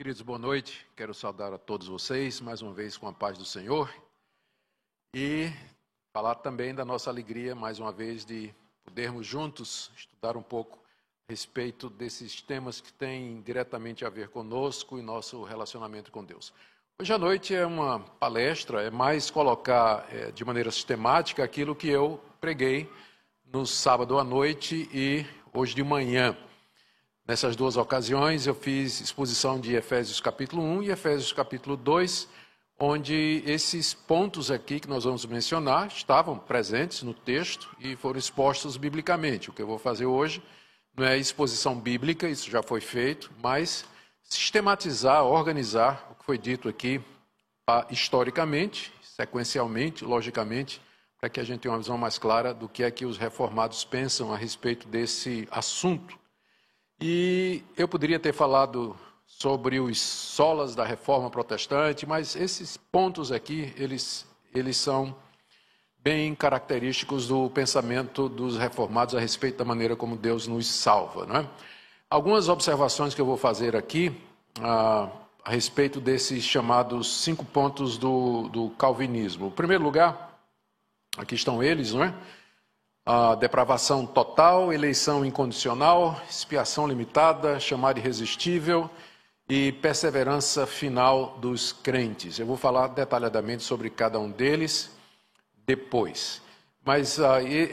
Queridos, boa noite. Quero saudar a todos vocês mais uma vez com a paz do Senhor e falar também da nossa alegria mais uma vez de podermos juntos estudar um pouco a respeito desses temas que têm diretamente a ver conosco e nosso relacionamento com Deus. Hoje à noite é uma palestra, é mais colocar é, de maneira sistemática aquilo que eu preguei no sábado à noite e hoje de manhã. Nessas duas ocasiões, eu fiz exposição de Efésios capítulo 1 e Efésios capítulo 2, onde esses pontos aqui que nós vamos mencionar estavam presentes no texto e foram expostos biblicamente. O que eu vou fazer hoje não é exposição bíblica, isso já foi feito, mas sistematizar, organizar o que foi dito aqui historicamente, sequencialmente, logicamente, para que a gente tenha uma visão mais clara do que é que os reformados pensam a respeito desse assunto e eu poderia ter falado sobre os solas da reforma protestante, mas esses pontos aqui, eles, eles são bem característicos do pensamento dos reformados a respeito da maneira como Deus nos salva. Não é? Algumas observações que eu vou fazer aqui a, a respeito desses chamados cinco pontos do, do calvinismo. Em primeiro lugar, aqui estão eles, não é? A depravação total, eleição incondicional, expiação limitada, chamar irresistível e perseverança final dos crentes. Eu vou falar detalhadamente sobre cada um deles depois. Mas uh,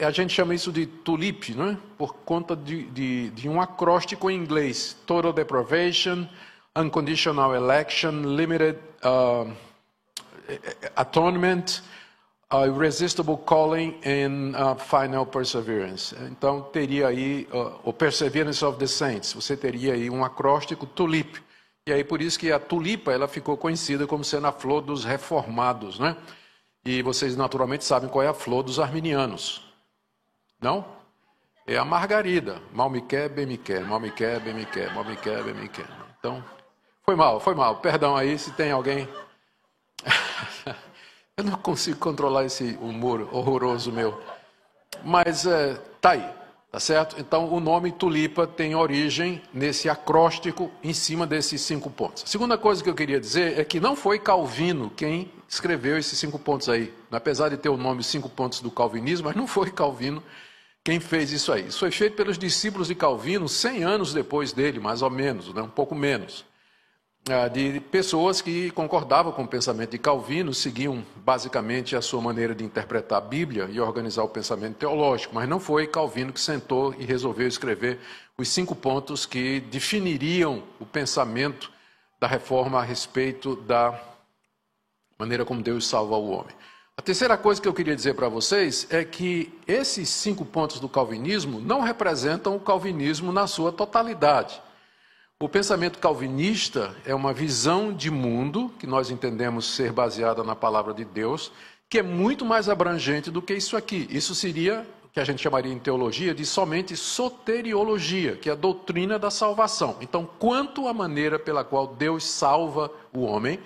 a gente chama isso de tulip, é? por conta de, de, de um acróstico em inglês: Total Deprivation, Unconditional Election, Limited uh, Atonement uh, irresistible calling and uh, final perseverance. Então teria aí uh, o perseverance of the saints. Você teria aí um acróstico tulip. E aí por isso que a tulipa ela ficou conhecida como sendo a flor dos reformados, né? E vocês naturalmente sabem qual é a flor dos arminianos. Não? É a margarida. Mal me quer, bem me quer. Mal me quer, bem me quer. Mal me quer, bem me quer. Então, foi mal, foi mal. Perdão aí se tem alguém Eu não consigo controlar esse humor horroroso meu. Mas é, tá aí, tá certo? Então o nome tulipa tem origem nesse acróstico em cima desses cinco pontos. A segunda coisa que eu queria dizer é que não foi Calvino quem escreveu esses cinco pontos aí. Apesar de ter o nome cinco pontos do calvinismo, mas não foi Calvino quem fez isso aí. Isso foi feito pelos discípulos de Calvino 100 anos depois dele, mais ou menos, né? um pouco menos. Ah, de pessoas que concordavam com o pensamento de Calvino, seguiam basicamente a sua maneira de interpretar a Bíblia e organizar o pensamento teológico, mas não foi Calvino que sentou e resolveu escrever os cinco pontos que definiriam o pensamento da reforma a respeito da maneira como Deus salva o homem. A terceira coisa que eu queria dizer para vocês é que esses cinco pontos do calvinismo não representam o calvinismo na sua totalidade. O pensamento calvinista é uma visão de mundo que nós entendemos ser baseada na palavra de Deus, que é muito mais abrangente do que isso aqui. Isso seria o que a gente chamaria em teologia de somente soteriologia, que é a doutrina da salvação. Então, quanto à maneira pela qual Deus salva o homem,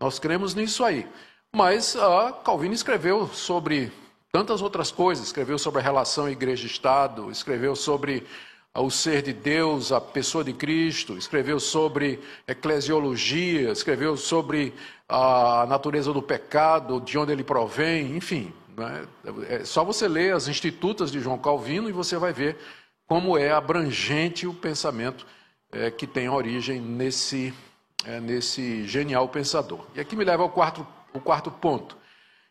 nós cremos nisso aí. Mas uh, Calvino escreveu sobre tantas outras coisas, escreveu sobre a relação igreja-estado, escreveu sobre ao ser de Deus, a pessoa de Cristo, escreveu sobre eclesiologia, escreveu sobre a natureza do pecado, de onde ele provém, enfim. Né? É só você ler as institutas de João Calvino e você vai ver como é abrangente o pensamento é, que tem origem nesse, é, nesse genial pensador. E aqui me leva ao quarto, o quarto ponto.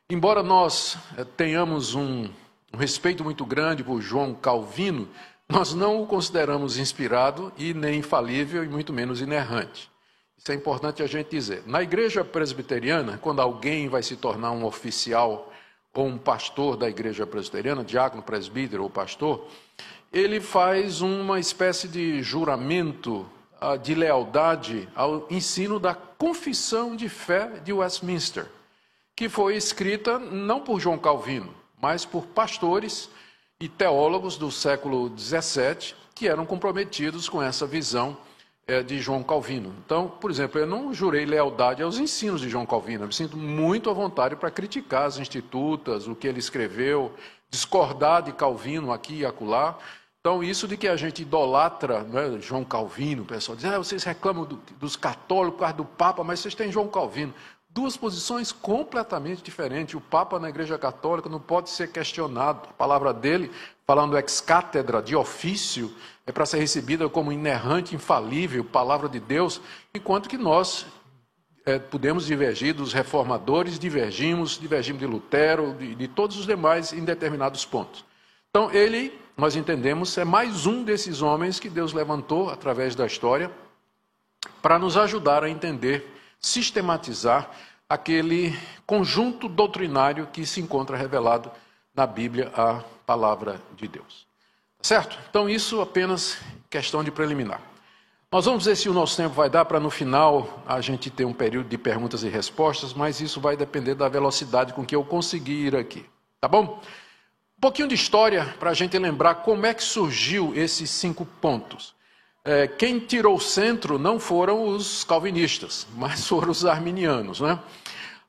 Embora nós é, tenhamos um, um respeito muito grande por João Calvino, nós não o consideramos inspirado e nem infalível e muito menos inerrante. Isso é importante a gente dizer. Na igreja presbiteriana, quando alguém vai se tornar um oficial ou um pastor da igreja presbiteriana, diácono, presbítero ou pastor, ele faz uma espécie de juramento ah, de lealdade ao ensino da confissão de fé de Westminster, que foi escrita não por João Calvino, mas por pastores e teólogos do século XVII que eram comprometidos com essa visão é, de João Calvino. Então, por exemplo, eu não jurei lealdade aos ensinos de João Calvino, eu me sinto muito à vontade para criticar as institutas, o que ele escreveu, discordar de Calvino aqui e acolá, Então, isso de que a gente idolatra é, João Calvino, o pessoal diz, ah, vocês reclamam do, dos católicos, do Papa, mas vocês têm João Calvino. Duas posições completamente diferentes. O Papa na Igreja Católica não pode ser questionado. A palavra dele, falando ex cátedra, de ofício, é para ser recebida como inerrante, infalível, palavra de Deus, enquanto que nós é, podemos divergir dos reformadores, divergimos, divergimos de Lutero, de, de todos os demais em determinados pontos. Então, ele, nós entendemos, é mais um desses homens que Deus levantou através da história para nos ajudar a entender sistematizar aquele conjunto doutrinário que se encontra revelado na Bíblia, a palavra de Deus. Certo? Então, isso apenas questão de preliminar. Nós vamos ver se o nosso tempo vai dar para no final a gente ter um período de perguntas e respostas, mas isso vai depender da velocidade com que eu conseguir ir aqui. Tá bom? Um pouquinho de história para a gente lembrar como é que surgiu esses cinco pontos é, quem tirou o centro não foram os calvinistas, mas foram os arminianos. Né?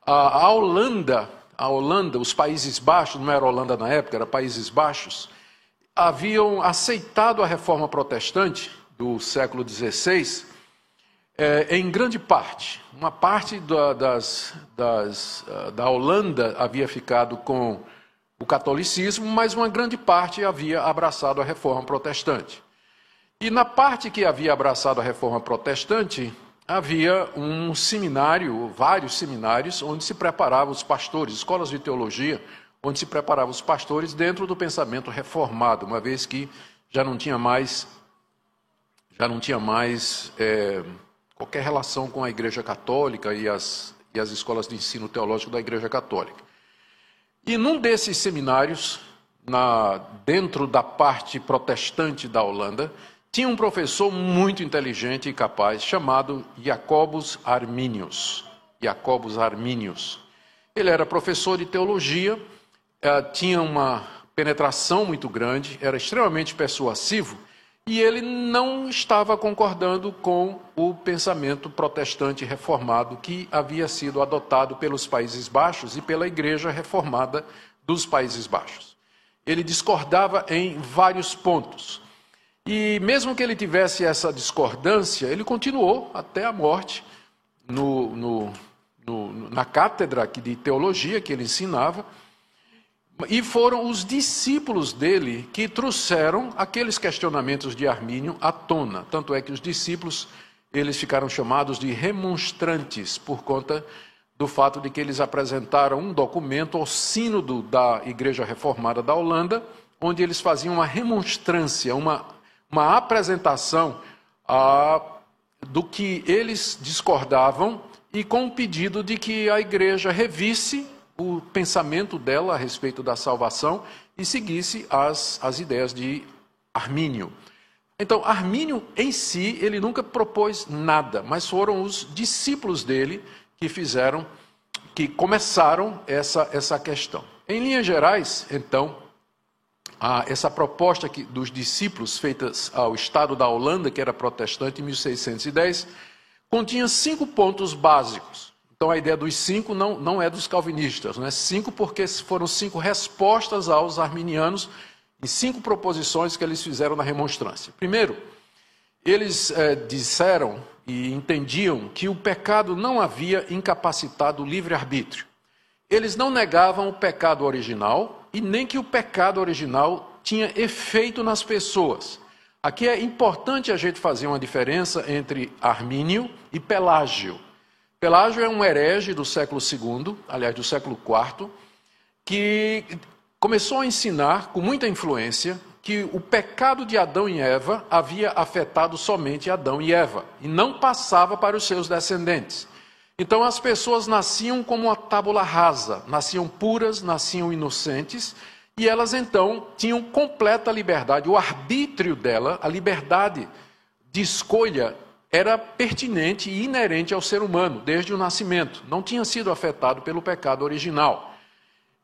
A, a Holanda, a Holanda, os Países Baixos, não era Holanda na época, era Países Baixos, haviam aceitado a reforma protestante do século XVI é, em grande parte. Uma parte da, das, das, ah, da Holanda havia ficado com o catolicismo, mas uma grande parte havia abraçado a reforma protestante. E na parte que havia abraçado a reforma protestante, havia um seminário, vários seminários, onde se preparavam os pastores, escolas de teologia, onde se preparavam os pastores dentro do pensamento reformado, uma vez que já não tinha mais, já não tinha mais é, qualquer relação com a Igreja Católica e as, e as escolas de ensino teológico da Igreja Católica. E num desses seminários, na, dentro da parte protestante da Holanda, tinha um professor muito inteligente e capaz chamado Jacobus Arminius. Jacobus Arminius. Ele era professor de teologia, eh, tinha uma penetração muito grande, era extremamente persuasivo e ele não estava concordando com o pensamento protestante reformado que havia sido adotado pelos Países Baixos e pela Igreja Reformada dos Países Baixos. Ele discordava em vários pontos. E mesmo que ele tivesse essa discordância, ele continuou até a morte no, no, no, na cátedra de teologia que ele ensinava. E foram os discípulos dele que trouxeram aqueles questionamentos de Armínio à tona. Tanto é que os discípulos eles ficaram chamados de remonstrantes por conta do fato de que eles apresentaram um documento ao sínodo da Igreja Reformada da Holanda, onde eles faziam uma remonstrância, uma uma apresentação ah, do que eles discordavam e com o pedido de que a igreja revisse o pensamento dela a respeito da salvação e seguisse as, as ideias de Armínio. Então, Armínio em si, ele nunca propôs nada, mas foram os discípulos dele que fizeram, que começaram essa, essa questão. Em linhas gerais, então, essa proposta que, dos discípulos feitas ao Estado da Holanda, que era protestante, em 1610, continha cinco pontos básicos. Então a ideia dos cinco não, não é dos calvinistas, né? cinco porque foram cinco respostas aos arminianos em cinco proposições que eles fizeram na remonstrância. Primeiro, eles é, disseram e entendiam que o pecado não havia incapacitado o livre-arbítrio. Eles não negavam o pecado original, e nem que o pecado original tinha efeito nas pessoas. Aqui é importante a gente fazer uma diferença entre Armínio e Pelágio. Pelágio é um herege do século II, aliás, do século IV, que começou a ensinar com muita influência que o pecado de Adão e Eva havia afetado somente Adão e Eva e não passava para os seus descendentes. Então as pessoas nasciam como uma tábula rasa, nasciam puras, nasciam inocentes, e elas então tinham completa liberdade. O arbítrio dela, a liberdade de escolha, era pertinente e inerente ao ser humano desde o nascimento. Não tinha sido afetado pelo pecado original.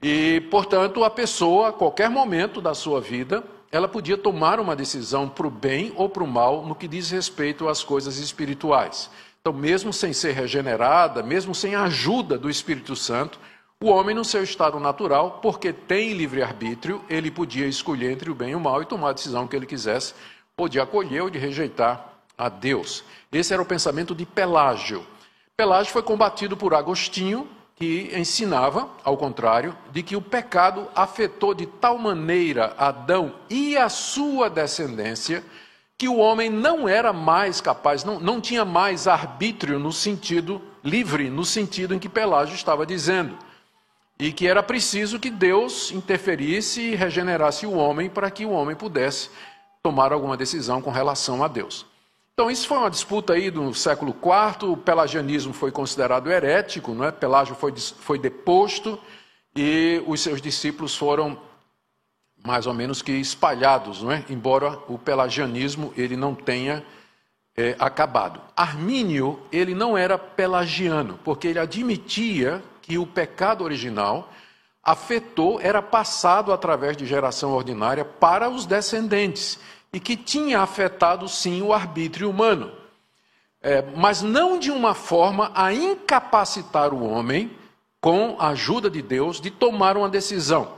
E, portanto, a pessoa, a qualquer momento da sua vida, ela podia tomar uma decisão para o bem ou para o mal no que diz respeito às coisas espirituais. Então, mesmo sem ser regenerada, mesmo sem a ajuda do Espírito Santo, O homem, no seu estado natural, porque tem livre-arbítrio, ele podia escolher entre o bem e o mal e tomar a decisão que ele quisesse, de acolher ou de rejeitar a Deus. Esse era o pensamento de Pelágio. Pelágio foi combatido por Agostinho, que ensinava, ao contrário, de que o pecado afetou de tal maneira Adão e a sua descendência que o homem não era mais capaz, não, não tinha mais arbítrio no sentido livre, no sentido em que Pelágio estava dizendo e que era preciso que Deus interferisse e regenerasse o homem para que o homem pudesse tomar alguma decisão com relação a Deus. Então, isso foi uma disputa aí do século IV, o pelagianismo foi considerado herético, não é? Pelágio foi, foi deposto e os seus discípulos foram mais ou menos que espalhados, não é? embora o pelagianismo ele não tenha é, acabado. Armínio ele não era pelagiano, porque ele admitia que o pecado original afetou, era passado através de geração ordinária para os descendentes e que tinha afetado sim o arbítrio humano, é, mas não de uma forma a incapacitar o homem, com a ajuda de Deus, de tomar uma decisão.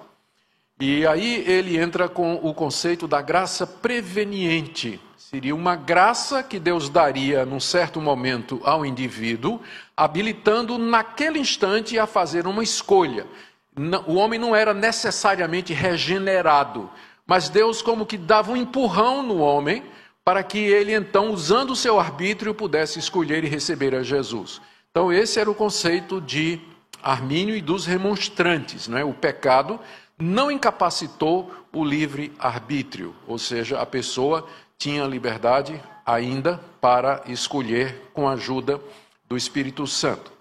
E aí ele entra com o conceito da graça preveniente. Seria uma graça que Deus daria num certo momento ao indivíduo, habilitando naquele instante a fazer uma escolha. O homem não era necessariamente regenerado, mas Deus como que dava um empurrão no homem para que ele então, usando o seu arbítrio, pudesse escolher e receber a Jesus. Então esse era o conceito de Armínio e dos remonstrantes, não é? O pecado não incapacitou o livre arbítrio, ou seja, a pessoa tinha liberdade ainda para escolher com a ajuda do Espírito Santo.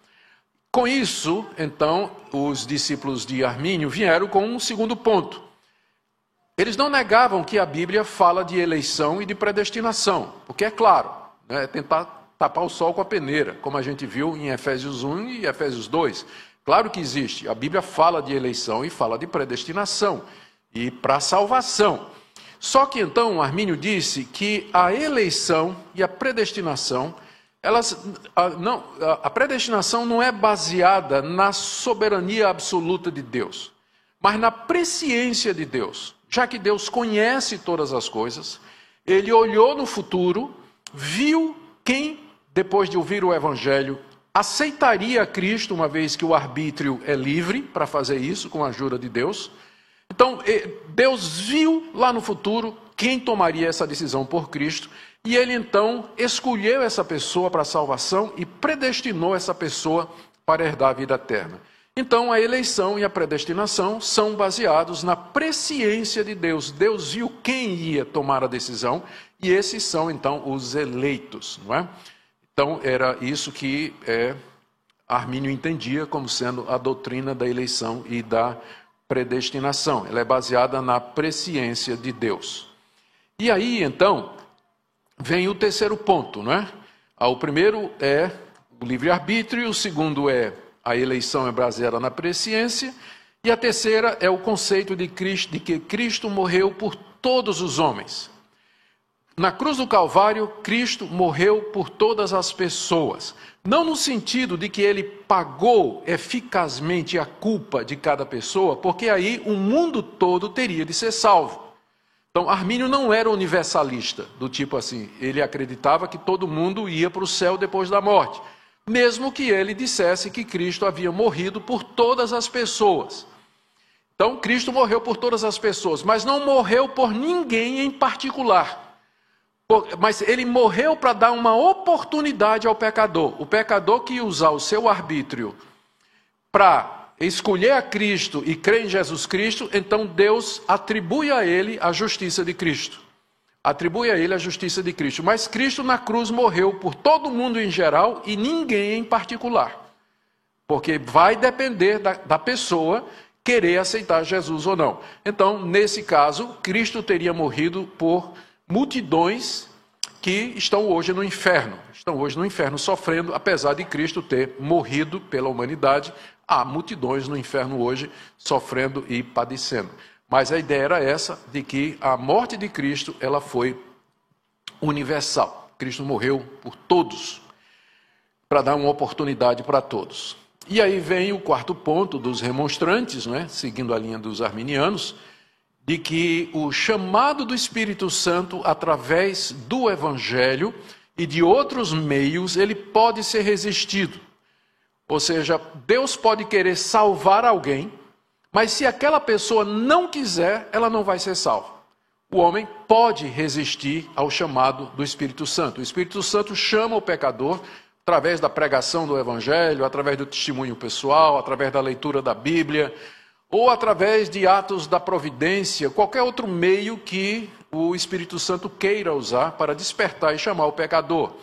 Com isso, então, os discípulos de Armínio vieram com um segundo ponto. Eles não negavam que a Bíblia fala de eleição e de predestinação, porque é claro, né, é tentar tapar o sol com a peneira, como a gente viu em Efésios 1 e Efésios 2. Claro que existe, a Bíblia fala de eleição e fala de predestinação e para salvação. Só que então Armínio disse que a eleição e a predestinação, elas, a, não, a predestinação não é baseada na soberania absoluta de Deus, mas na presciência de Deus. Já que Deus conhece todas as coisas, ele olhou no futuro, viu quem, depois de ouvir o Evangelho, aceitaria Cristo, uma vez que o arbítrio é livre para fazer isso com a ajuda de Deus então, Deus viu lá no futuro quem tomaria essa decisão por Cristo, e ele então escolheu essa pessoa para a salvação e predestinou essa pessoa para herdar a vida eterna. Então, a eleição e a predestinação são baseados na presciência de Deus. Deus viu quem ia tomar a decisão, e esses são então os eleitos, não é? Então, era isso que é, Armínio entendia como sendo a doutrina da eleição e da predestinação, ela é baseada na presciência de Deus. E aí, então, vem o terceiro ponto, não é? Ah, o primeiro é o livre-arbítrio, o segundo é a eleição é baseada na presciência, e a terceira é o conceito de, Cristo, de que Cristo morreu por todos os homens. Na cruz do Calvário, Cristo morreu por todas as pessoas. Não no sentido de que ele pagou eficazmente a culpa de cada pessoa, porque aí o mundo todo teria de ser salvo. Então, Armínio não era universalista, do tipo assim, ele acreditava que todo mundo ia para o céu depois da morte, mesmo que ele dissesse que Cristo havia morrido por todas as pessoas. Então, Cristo morreu por todas as pessoas, mas não morreu por ninguém em particular. Mas ele morreu para dar uma oportunidade ao pecador. O pecador que usar o seu arbítrio para escolher a Cristo e crer em Jesus Cristo, então Deus atribui a ele a justiça de Cristo. Atribui a ele a justiça de Cristo. Mas Cristo na cruz morreu por todo mundo em geral e ninguém em particular. Porque vai depender da, da pessoa querer aceitar Jesus ou não. Então, nesse caso, Cristo teria morrido por multidões que estão hoje no inferno, estão hoje no inferno sofrendo, apesar de Cristo ter morrido pela humanidade, há multidões no inferno hoje sofrendo e padecendo. Mas a ideia era essa de que a morte de Cristo, ela foi universal. Cristo morreu por todos, para dar uma oportunidade para todos. E aí vem o quarto ponto dos remonstrantes, né, seguindo a linha dos arminianos, de que o chamado do Espírito Santo através do Evangelho e de outros meios, ele pode ser resistido. Ou seja, Deus pode querer salvar alguém, mas se aquela pessoa não quiser, ela não vai ser salva. O homem pode resistir ao chamado do Espírito Santo. O Espírito Santo chama o pecador através da pregação do Evangelho, através do testemunho pessoal, através da leitura da Bíblia, ou através de atos da providência, qualquer outro meio que o Espírito Santo queira usar para despertar e chamar o pecador.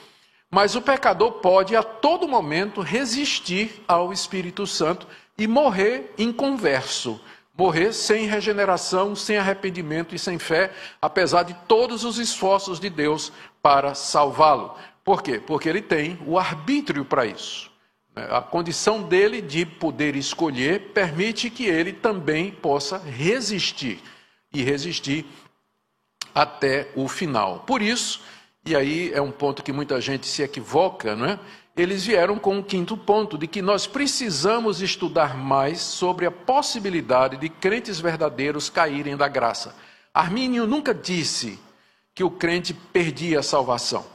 Mas o pecador pode a todo momento resistir ao Espírito Santo e morrer inconverso, morrer sem regeneração, sem arrependimento e sem fé, apesar de todos os esforços de Deus para salvá-lo. Por quê? Porque ele tem o arbítrio para isso. A condição dele de poder escolher permite que ele também possa resistir e resistir até o final. Por isso, e aí é um ponto que muita gente se equivoca, não é? Eles vieram com um quinto ponto de que nós precisamos estudar mais sobre a possibilidade de crentes verdadeiros caírem da graça. Armínio nunca disse que o crente perdia a salvação.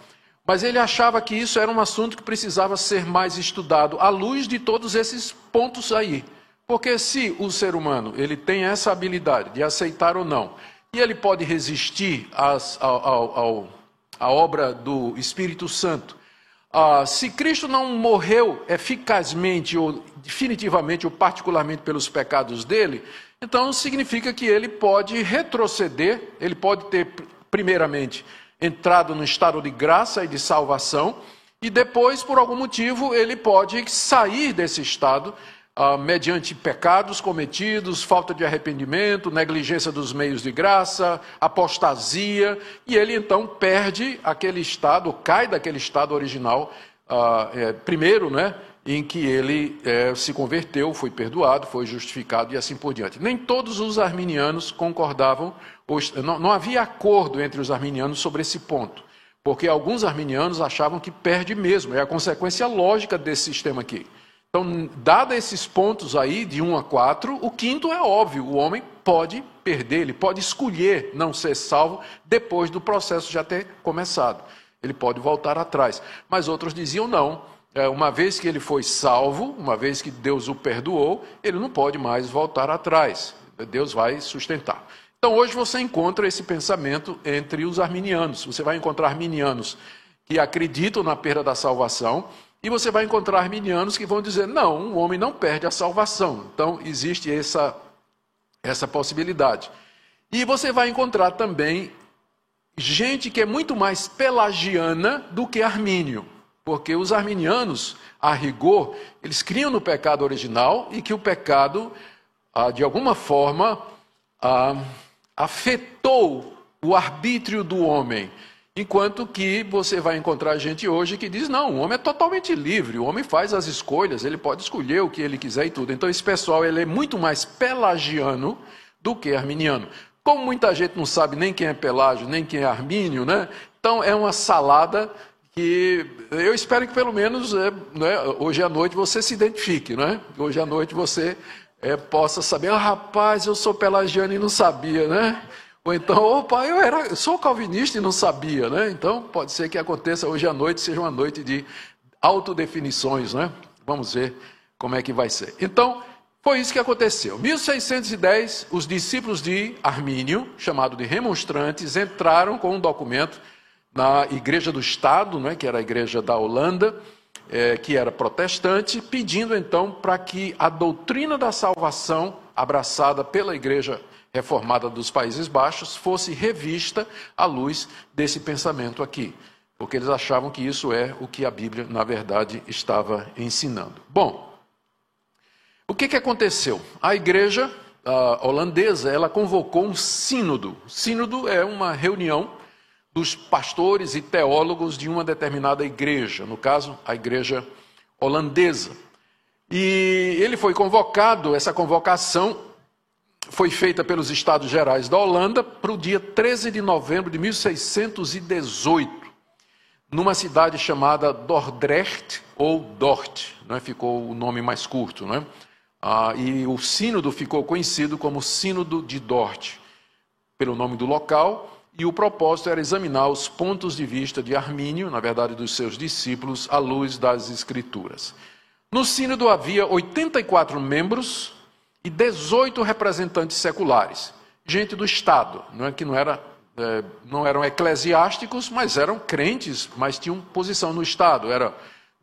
Mas ele achava que isso era um assunto que precisava ser mais estudado à luz de todos esses pontos aí. Porque se o ser humano ele tem essa habilidade de aceitar ou não, e ele pode resistir às, ao, ao, à obra do Espírito Santo, ah, se Cristo não morreu eficazmente ou definitivamente ou particularmente pelos pecados dele, então significa que ele pode retroceder, ele pode ter, primeiramente, entrado no estado de graça e de salvação, e depois, por algum motivo, ele pode sair desse estado ah, mediante pecados cometidos, falta de arrependimento, negligência dos meios de graça, apostasia, e ele então perde aquele estado, cai daquele estado original, ah, é, primeiro, né? em que ele é, se converteu, foi perdoado, foi justificado e assim por diante. Nem todos os arminianos concordavam, não, não havia acordo entre os arminianos sobre esse ponto, porque alguns arminianos achavam que perde mesmo, é a consequência lógica desse sistema aqui. Então, dado esses pontos aí, de 1 a 4, o quinto é óbvio: o homem pode perder, ele pode escolher não ser salvo depois do processo já ter começado. Ele pode voltar atrás. Mas outros diziam não, é, uma vez que ele foi salvo, uma vez que Deus o perdoou, ele não pode mais voltar atrás. Deus vai sustentar. Então hoje você encontra esse pensamento entre os arminianos. Você vai encontrar arminianos que acreditam na perda da salvação, e você vai encontrar arminianos que vão dizer: não, o homem não perde a salvação. Então existe essa, essa possibilidade. E você vai encontrar também gente que é muito mais pelagiana do que armínio. Porque os arminianos, a rigor, eles criam no pecado original e que o pecado, ah, de alguma forma, ah, afetou o arbítrio do homem. Enquanto que você vai encontrar gente hoje que diz: não, o homem é totalmente livre, o homem faz as escolhas, ele pode escolher o que ele quiser e tudo. Então, esse pessoal ele é muito mais pelagiano do que arminiano. Como muita gente não sabe nem quem é Pelágio, nem quem é Armínio, né? Então, é uma salada que eu espero que pelo menos é, né, hoje à noite você se identifique, né? Hoje à noite você é, possa saber, ah, rapaz, eu sou pelagiano e não sabia, né? Ou então, opa, eu, era, sou calvinista e não sabia, né? Então, pode ser que aconteça hoje à noite, seja uma noite de autodefinições, né? Vamos ver como é que vai ser. Então, foi isso que aconteceu. 1610, os discípulos de Armínio, chamado de remonstrantes, entraram com um documento na Igreja do Estado, né, que era a igreja da Holanda, é, que era protestante, pedindo então para que a doutrina da salvação, abraçada pela Igreja Reformada dos Países Baixos, fosse revista à luz desse pensamento aqui, porque eles achavam que isso é o que a Bíblia, na verdade, estava ensinando. Bom, o que, que aconteceu? A igreja a holandesa ela convocou um sínodo. Sínodo é uma reunião dos pastores e teólogos de uma determinada igreja, no caso, a igreja holandesa. E ele foi convocado, essa convocação foi feita pelos Estados Gerais da Holanda para o dia 13 de novembro de 1618. numa cidade chamada Dordrecht ou Dort, né? ficou o nome mais curto. Né? Ah, e o sínodo ficou conhecido como Sínodo de Dort, pelo nome do local, e o propósito era examinar os pontos de vista de Armínio, na verdade dos seus discípulos, à luz das Escrituras. No sínodo havia 84 membros e 18 representantes seculares, gente do Estado, não é que não era é, não eram eclesiásticos, mas eram crentes, mas tinham posição no Estado. Eram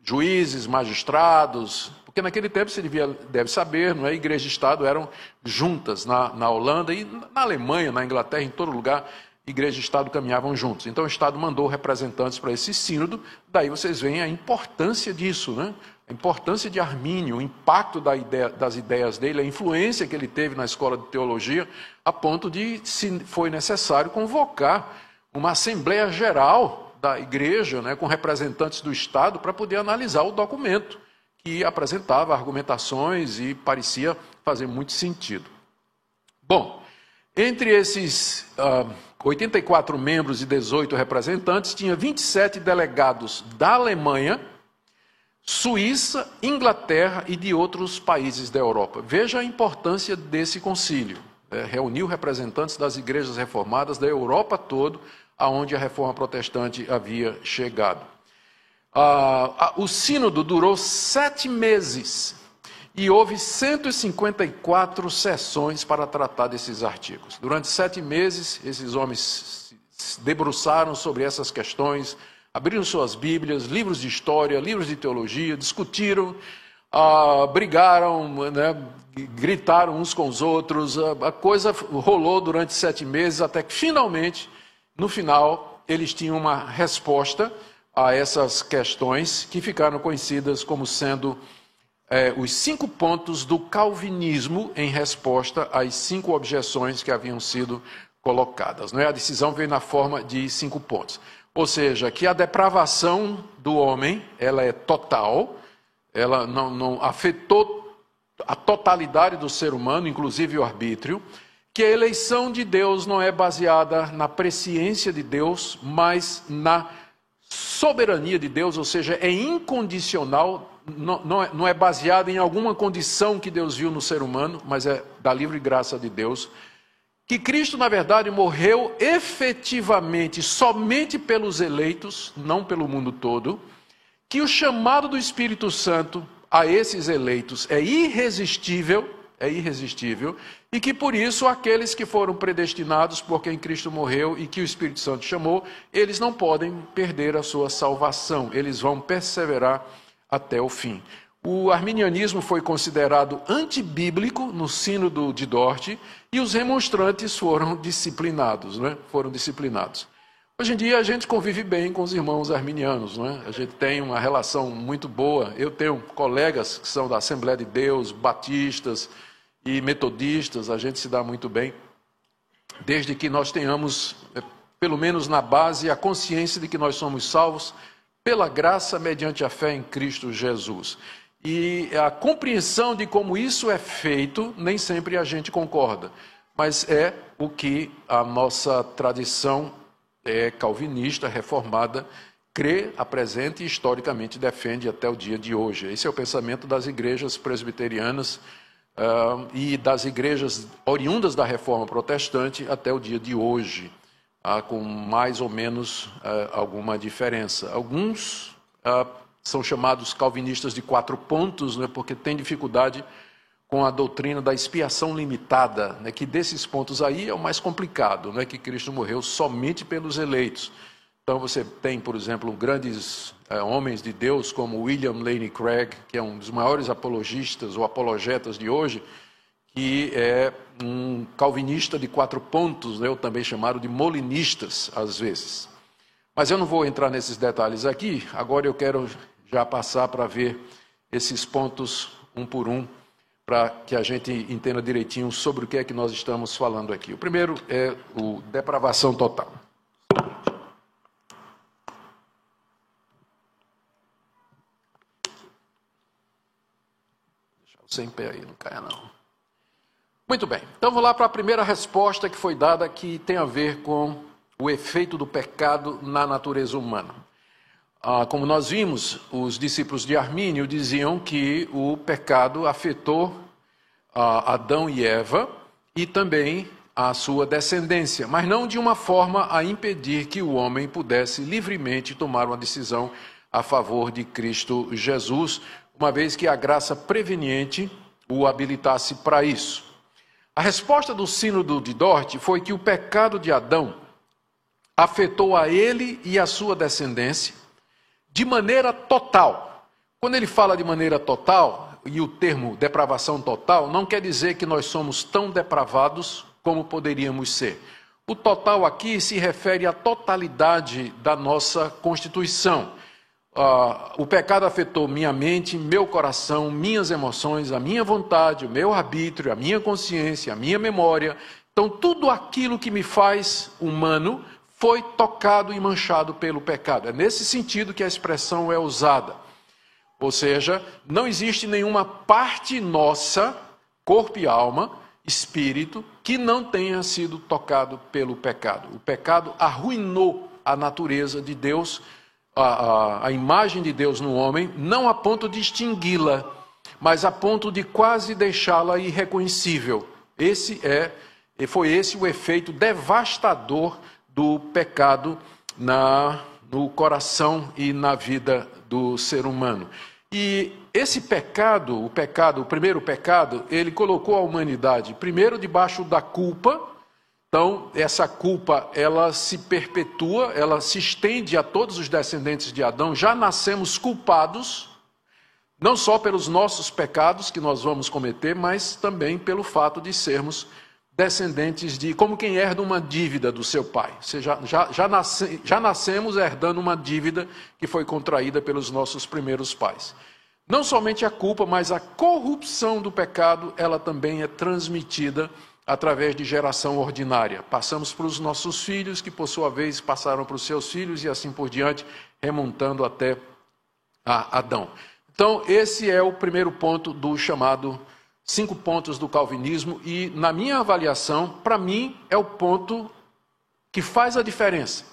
juízes, magistrados, porque naquele tempo você devia, deve saber, não é? Igreja e Estado eram juntas na, na Holanda e na Alemanha, na Inglaterra, em todo lugar, igreja e Estado caminhavam juntos. Então o Estado mandou representantes para esse sínodo, daí vocês veem a importância disso, né? a importância de Armínio, o impacto da ideia, das ideias dele, a influência que ele teve na escola de teologia, a ponto de, se foi necessário, convocar uma Assembleia Geral da Igreja, né, com representantes do Estado, para poder analisar o documento, que apresentava argumentações e parecia fazer muito sentido. Bom, entre esses ah, 84 membros e 18 representantes, tinha 27 delegados da Alemanha Suíça, Inglaterra e de outros países da Europa. Veja a importância desse concílio. É, reuniu representantes das igrejas reformadas da Europa todo, aonde a reforma protestante havia chegado. Ah, o sínodo durou sete meses e houve 154 sessões para tratar desses artigos. Durante sete meses, esses homens se debruçaram sobre essas questões, abriram suas Bíblias, livros de história, livros de teologia, discutiram, ah, brigaram, né, gritaram uns com os outros. A, coisa rolou durante sete meses, até que finalmente, no final, eles tinham uma resposta a essas questões que ficaram conhecidas como sendo é, os cinco pontos do calvinismo em resposta às cinco objeções que haviam sido colocadas. Não é? A decisão veio na forma de cinco pontos. Ou seja, que a depravação do homem, ela é total, ela não, não afetou a totalidade do ser humano, inclusive o arbítrio, que a eleição de Deus não é baseada na presciência de Deus, mas na soberania de Deus, ou seja, é incondicional, não, não, é, não é baseada em alguma condição que Deus viu no ser humano, mas é da livre graça de Deus que Cristo, na verdade, morreu efetivamente somente pelos eleitos, não pelo mundo todo, que o chamado do Espírito Santo a esses eleitos é irresistível, é irresistível, e que por isso aqueles que foram predestinados por quem Cristo morreu e que o Espírito Santo chamou, eles não podem perder a sua salvação, eles vão perseverar até o fim. O arminianismo foi considerado antibíblico no sínodo de Dort e os remonstrantes foram disciplinados, né? Foram disciplinados. Hoje em dia a gente convive bem com os irmãos arminianos, né? A gente tem uma relação muito boa. Eu tenho colegas que são da Assembleia de Deus, batistas e metodistas, a gente se dá muito bem, desde que nós tenhamos, eh, pelo menos na base, a consciência de que nós somos salvos pela graça mediante a fé em Cristo Jesus. E a compreensão de como isso é feito, nem sempre a gente concorda, mas é o que a nossa tradição é, calvinista, reformada, crê, apresenta e historicamente defende até o dia de hoje. Esse é o pensamento das igrejas presbiterianas uh, e das igrejas oriundas da reforma protestante até o dia de hoje, uh, com mais ou menos uh, alguma diferença. Alguns são chamados calvinistas de quatro pontos, né, porque tem dificuldade com a doutrina da expiação limitada, né, que desses pontos aí é o mais complicado, né, que Cristo morreu somente pelos eleitos. Então você tem, por exemplo, grandes é, homens de Deus como William Lane Craig, que é um dos maiores apologistas ou apologetas de hoje, que é um calvinista de quatro pontos, né, ou também chamado de molinistas às vezes. Mas eu não vou entrar nesses detalhes aqui, agora eu quero já passar para ver esses pontos um por um, para que a gente entenda direitinho sobre o que é que nós estamos falando aqui. O primeiro é o depravação total. Sem pé aí, não caia não. Muito bem, então vou lá para a primeira resposta que foi dada, que tem a ver com o efeito do pecado na natureza humana. Ah, como nós vimos, os discípulos de Armínio diziam que o pecado afetou ah, Adão e Eva e também a sua descendência, mas não de uma forma a impedir que o homem pudesse livremente tomar uma decisão a favor de Cristo Jesus, uma vez que a graça preveniente o habilitasse para isso. A resposta do Sínodo de Dort foi que o pecado de Adão afetou a ele e a sua descendência de maneira total. Quando ele fala de maneira total, e o termo depravação total, não quer dizer que nós somos tão depravados como poderíamos ser. O total aqui se refere à totalidade da nossa constituição. Uh, o pecado afetou minha mente, meu coração, minhas emoções, a minha vontade, o meu arbítrio, a minha consciência, a minha memória. Então, tudo aquilo que me faz humano foi tocado e manchado pelo pecado. É nesse sentido que a expressão é usada. Ou seja, não existe nenhuma parte nossa, corpo e alma, espírito, que não tenha sido tocado pelo pecado. O pecado arruinou a natureza de Deus a, a, a imagem de Deus no homem, não a ponto de extingui-la, mas a ponto de quase deixá-la irreconhecível. Esse é, foi esse o efeito devastador do pecado na, no coração e na vida do ser humano. E esse pecado, o pecado, o primeiro pecado, ele colocou a humanidade primeiro debaixo da culpa, então, essa culpa, ela se perpetua, ela se estende a todos os descendentes de Adão. Já nascemos culpados, não só pelos nossos pecados que nós vamos cometer, mas também pelo fato de sermos descendentes de, como quem herda uma dívida do seu pai. Ou seja, já, já, nasce, já nascemos herdando uma dívida que foi contraída pelos nossos primeiros pais. Não somente a culpa, mas a corrupção do pecado, ela também é transmitida através de geração ordinária. Passamos para os nossos filhos, que por sua vez passaram para os seus filhos e assim por diante, remontando até Adão. Então, esse é o primeiro ponto do chamado cinco pontos do calvinismo e na minha avaliação, para mim é o ponto que faz a diferença.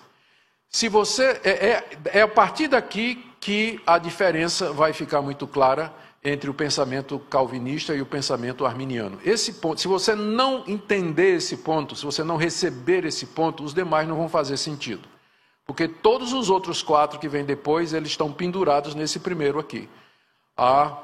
Se você é, é, é a partir daqui que a diferença vai ficar muito clara entre o pensamento calvinista e o pensamento arminiano. Esse ponto, se você não entender esse ponto, se você não receber esse ponto, os demais não vão fazer sentido. Porque todos os outros quatro que vêm depois, eles estão pendurados nesse primeiro aqui. A,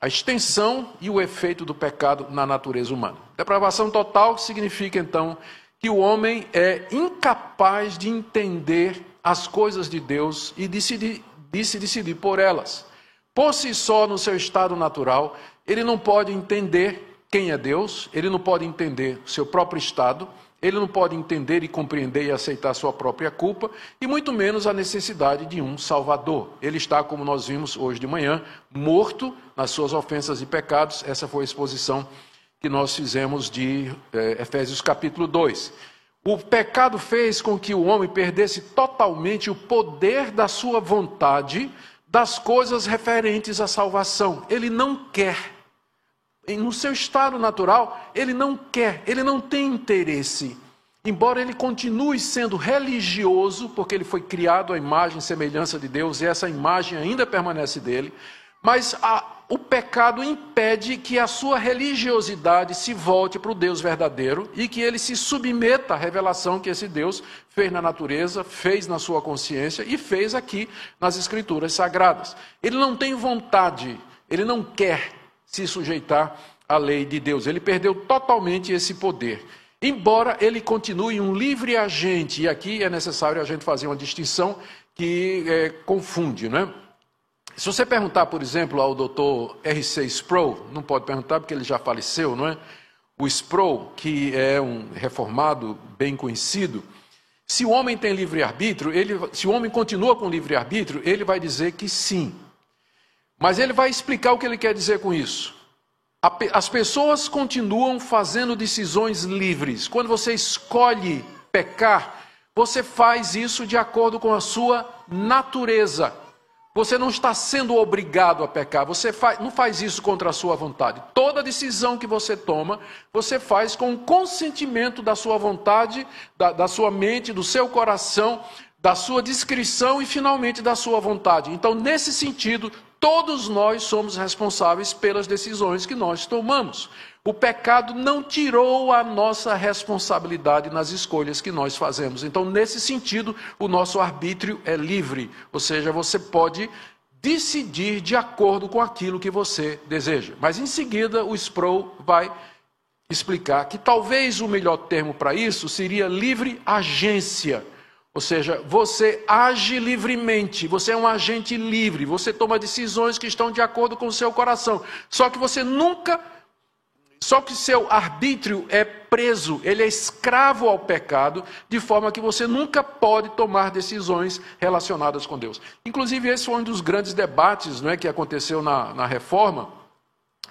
a extensão e o efeito do pecado na natureza humana. Depravação total significa, então, que o homem é incapaz de entender as coisas de Deus e de se, de se decidir por elas por si só, no seu estado natural, ele não pode entender quem é Deus, ele não pode entender o seu próprio estado, ele não pode entender e compreender e aceitar sua própria culpa, e muito menos a necessidade de um Salvador. Ele está, como nós vimos hoje de manhã, morto nas suas ofensas e pecados. Essa foi a exposição que nós fizemos de eh, Efésios capítulo 2. O pecado fez com que o homem perdesse totalmente o poder da sua vontade das coisas referentes à salvação. Ele não quer. No seu estado natural, ele não quer, ele não tem interesse. Embora ele continue sendo religioso, porque ele foi criado à imagem e semelhança de Deus, e essa imagem ainda permanece dele, mas a, o pecado impede que a sua religiosidade se volte para o Deus verdadeiro e que ele se submeta à revelação que esse Deus fez na natureza, fez na sua consciência e fez aqui nas Escrituras sagradas. Ele não tem vontade, ele não quer se sujeitar à lei de Deus, ele perdeu totalmente esse poder. Embora ele continue um livre agente, e aqui é necessário a gente fazer uma distinção que é, confunde, não é? Se você perguntar, por exemplo, ao doutor R.C. Sproul, não pode perguntar porque ele já faleceu, não é? O Sproul, que é um reformado bem conhecido, se o homem tem livre-arbítrio, se o homem continua com livre-arbítrio, ele vai dizer que sim. Mas ele vai explicar o que ele quer dizer com isso. As pessoas continuam fazendo decisões livres. Quando você escolhe pecar, você faz isso de acordo com a sua natureza. Você não está sendo obrigado a pecar, você faz, não faz isso contra a sua vontade. Toda decisão que você toma, você faz com o consentimento da sua vontade, da, da sua mente, do seu coração, da sua descrição e finalmente da sua vontade. Então, nesse sentido, todos nós somos responsáveis pelas decisões que nós tomamos. O pecado não tirou a nossa responsabilidade nas escolhas que nós fazemos. Então, nesse sentido, o nosso arbítrio é livre, ou seja, você pode decidir de acordo com aquilo que você deseja. Mas em seguida, o Sproul vai explicar que talvez o melhor termo para isso seria livre agência. Ou seja, você age livremente, você é um agente livre, você toma decisões que estão de acordo com o seu coração. Só que você nunca só que seu arbítrio é preso, ele é escravo ao pecado, de forma que você nunca pode tomar decisões relacionadas com Deus. Inclusive, esse foi um dos grandes debates não é, que aconteceu na, na reforma,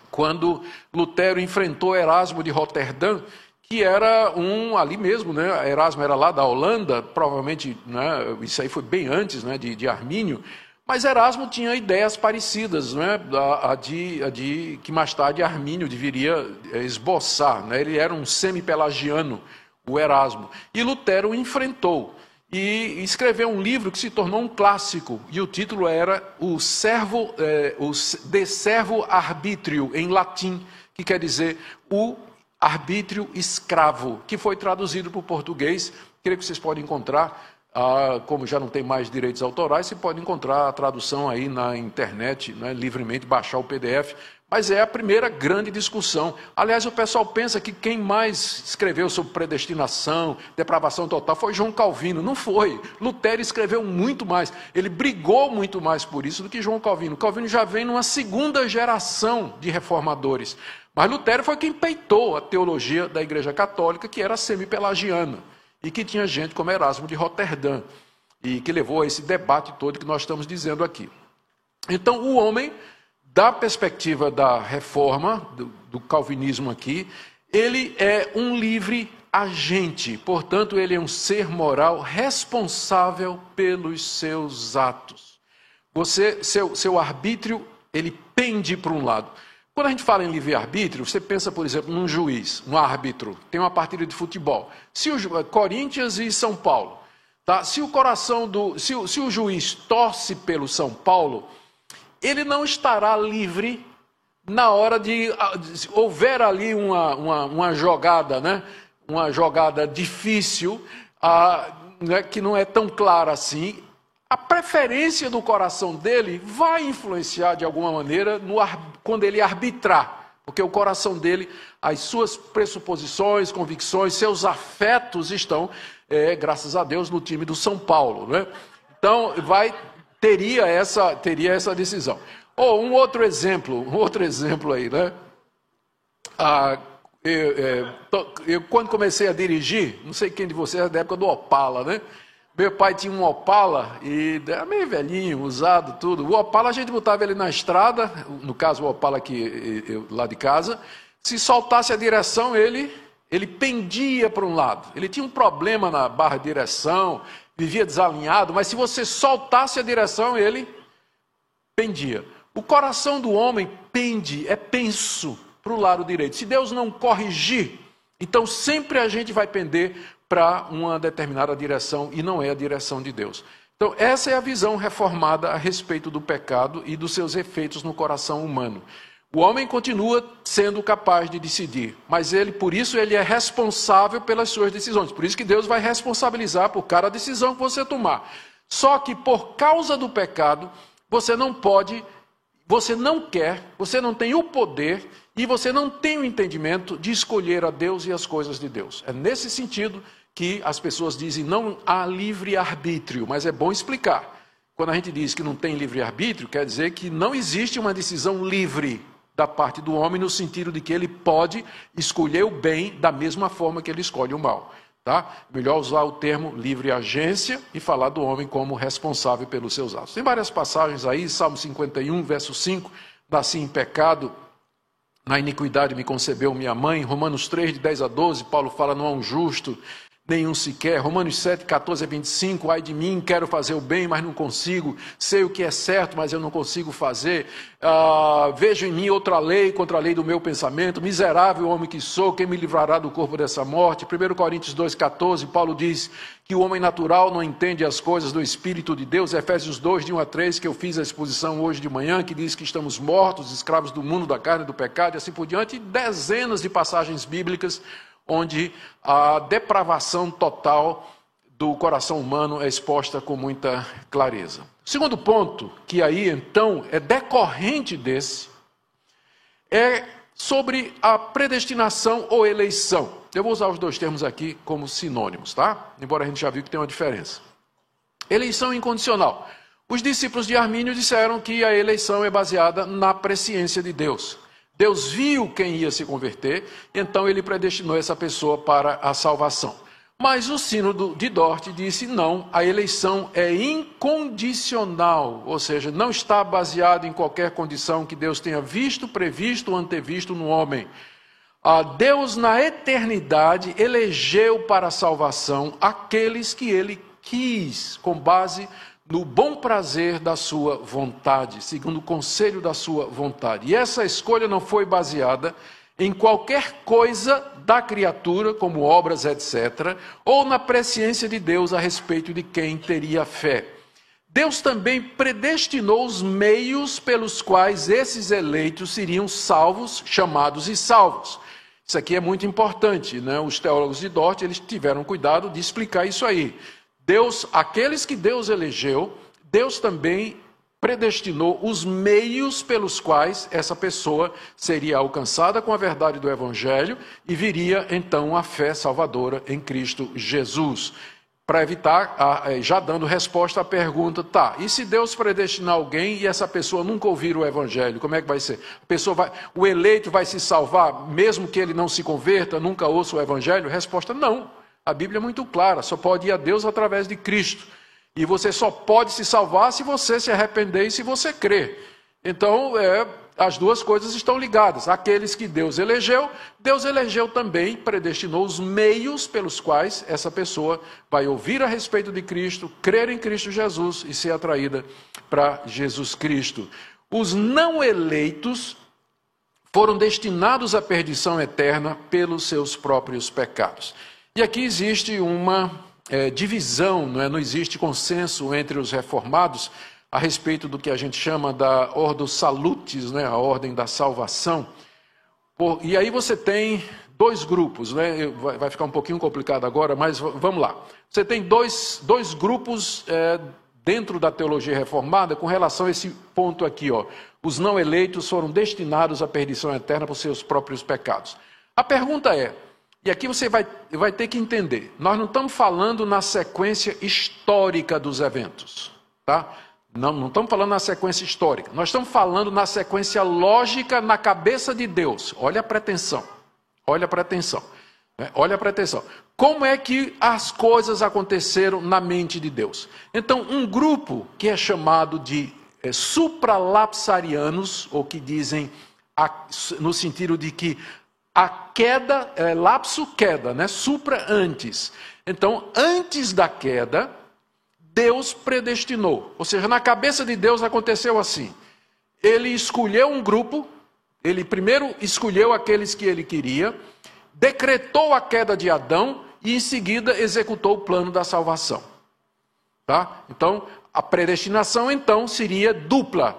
quando Lutero enfrentou Erasmo de Roterdã, que era um, ali mesmo, né, Erasmo era lá da Holanda, provavelmente, né, isso aí foi bem antes né, de, de Armínio, mas Erasmo tinha ideias parecidas, né, a, a, de, a de que mais tarde Armínio deveria eh, esboçar. Né? Ele era um semi-pelagiano, o Erasmo. E Lutero o enfrentou e escreveu um livro que se tornou um clássico. E o título era O Servo, eh, o De Servo Arbítrio, em latim, que quer dizer o arbítrio escravo, que foi traduzido para o português. Creio que vocês podem encontrar ah, como já não tem mais direitos autorais, você pode encontrar a tradução aí na internet, né, livremente, baixar o PDF. Mas é a primeira grande discussão. Aliás, o pessoal pensa que quem mais escreveu sobre predestinação, depravação total, foi João Calvino. Não foi. Lutero escreveu muito mais. Ele brigou muito mais por isso do que João Calvino. Calvino já vem numa segunda geração de reformadores. Mas Lutero foi quem peitou a teologia da Igreja Católica, que era semi-pelagiana e que tinha gente como Erasmo de Roterdã, e que levou a esse debate todo que nós estamos dizendo aqui. Então, o homem, da perspectiva da reforma, do, do calvinismo aqui, ele é um livre agente, portanto, ele é um ser moral responsável pelos seus atos. Você, seu, seu arbítrio, ele pende para um lado. Quando a gente fala em livre-arbítrio, você pensa, por exemplo, num juiz, um árbitro, tem uma partida de futebol. Se o Corinthians e São Paulo, tá? Se o coração do, se o, se o juiz torce pelo São Paulo, ele não estará livre na hora de, houver ali uma, uma, uma, jogada, né? Uma jogada difícil, né? que não é tão clara assim a preferência do coração dele vai influenciar de alguma maneira no, quando ele arbitrar, porque o coração dele, as suas pressuposições, convicções, seus afetos estão, é, graças a Deus, no time do São Paulo. Né? Então, vai, teria, essa, teria essa decisão. Ou um outro exemplo, um outro exemplo aí, né? Ah, eu, é, eu, quando comecei a dirigir, não sei quem de vocês é da época do Opala, né? Meu pai tinha um Opala, e era meio velhinho, usado, tudo. O Opala a gente botava ele na estrada, no caso o Opala aqui eu, lá de casa. Se soltasse a direção, ele, ele pendia para um lado. Ele tinha um problema na barra de direção, vivia desalinhado, mas se você soltasse a direção, ele pendia. O coração do homem pende, é penso para o lado direito. Se Deus não corrigir, então sempre a gente vai pender para uma determinada direção e não é a direção de Deus. Então, essa é a visão reformada a respeito do pecado e dos seus efeitos no coração humano. O homem continua sendo capaz de decidir, mas ele, por isso, ele é responsável pelas suas decisões. Por isso que Deus vai responsabilizar por cada decisão que você tomar. Só que por causa do pecado, você não pode, você não quer, você não tem o poder e você não tem o entendimento de escolher a Deus e as coisas de Deus. É nesse sentido que as pessoas dizem não há livre-arbítrio, mas é bom explicar. Quando a gente diz que não tem livre-arbítrio, quer dizer que não existe uma decisão livre da parte do homem, no sentido de que ele pode escolher o bem da mesma forma que ele escolhe o mal. Tá? Melhor usar o termo livre agência e falar do homem como responsável pelos seus atos. Tem várias passagens aí, Salmo 51, verso 5, nasci em pecado, na iniquidade me concebeu minha mãe, Romanos 3, de 10 a 12, Paulo fala, não há um justo, nenhum sequer. Romanos 7, 14 a 25, ai de mim, quero fazer o bem, mas não consigo. Sei o que é certo, mas eu não consigo fazer. Ah, vejo em mim outra lei contra a lei do meu pensamento. Miserável homem que sou, quem me livrará do corpo dessa morte? 1 Coríntios 2, 14, Paulo diz que o homem natural não entende as coisas do Espírito de Deus. Efésios 2, de 1 a 3, que eu fiz a exposição hoje de manhã, que diz que estamos mortos, escravos do mundo, da carne, do pecado, e assim por diante. Dezenas de passagens bíblicas onde a depravação total do coração humano é exposta com muita clareza. Segundo ponto, que aí então é decorrente desse, é sobre a predestinação ou eleição. Eu vou usar os dois termos aqui como sinônimos, tá? Embora a gente já viu que tem uma diferença. Eleição incondicional. Os discípulos de Armínio disseram que a eleição é baseada na presciência de Deus. Deus viu quem ia se converter, então ele predestinou essa pessoa para a salvação. Mas o sínodo de Dort disse não, a eleição é incondicional, ou seja, não está baseada em qualquer condição que Deus tenha visto, previsto ou antevisto no homem. Ah, Deus, na eternidade, elegeu para a salvação aqueles que ele quis, com base no bom prazer da sua vontade, segundo o conselho da sua vontade. E essa escolha não foi baseada em qualquer coisa da criatura, como obras, etc., ou na presciência de Deus a respeito de quem teria fé. Deus também predestinou os meios pelos quais esses eleitos seriam salvos, chamados e salvos. Isso aqui é muito importante, né? Os teólogos de Dort, eles tiveram cuidado de explicar isso aí. Deus, aqueles que Deus elegeu, Deus também predestinou os meios pelos quais essa pessoa seria alcançada com a verdade do Evangelho e viria então a fé salvadora em Cristo Jesus. Para evitar, já dando resposta à pergunta, tá, e se Deus predestinar alguém e essa pessoa nunca ouvir o Evangelho, como é que vai ser? A pessoa vai, o eleito vai se salvar, mesmo que ele não se converta, nunca ouça o Evangelho? Resposta: não. A Bíblia é muito clara, só pode ir a Deus através de Cristo. E você só pode se salvar se você se arrepender e se você crer. Então, é, as duas coisas estão ligadas. Aqueles que Deus elegeu, Deus elegeu também, predestinou os meios pelos quais essa pessoa vai ouvir a respeito de Cristo, crer em Cristo Jesus e ser atraída para Jesus Cristo. Os não eleitos foram destinados à perdição eterna pelos seus próprios pecados. E aqui existe uma é, divisão, não, é? não existe consenso entre os reformados a respeito do que a gente chama da Ordo Salutis, né? a ordem da salvação. Por, e aí você tem dois grupos, né? vai, vai, ficar um pouquinho complicado agora, mas vamos lá. Você tem dois, dois grupos é, dentro da teologia reformada com relação a esse ponto aqui. Ó. Os não eleitos foram destinados à perdição eterna por seus próprios pecados. A pergunta é: e aqui você vai, vai ter que entender: nós não estamos falando na sequência histórica dos eventos, tá? Não, não estamos falando na sequência histórica, nós estamos falando na sequência lógica na cabeça de Deus. Olha a pretensão, olha a pretensão, né? olha a pretensão. Como é que as coisas aconteceram na mente de Deus? Então, um grupo que é chamado de é, supralapsarianos, ou que dizem no sentido de que a queda, é, lapso queda, né? Supra antes. Então, antes da queda, Deus predestinou. Ou seja, na cabeça de Deus aconteceu assim. Ele escolheu um grupo, ele primeiro escolheu aqueles que ele queria, decretou a queda de Adão e em seguida executou o plano da salvação. Tá? Então, a predestinação então seria dupla,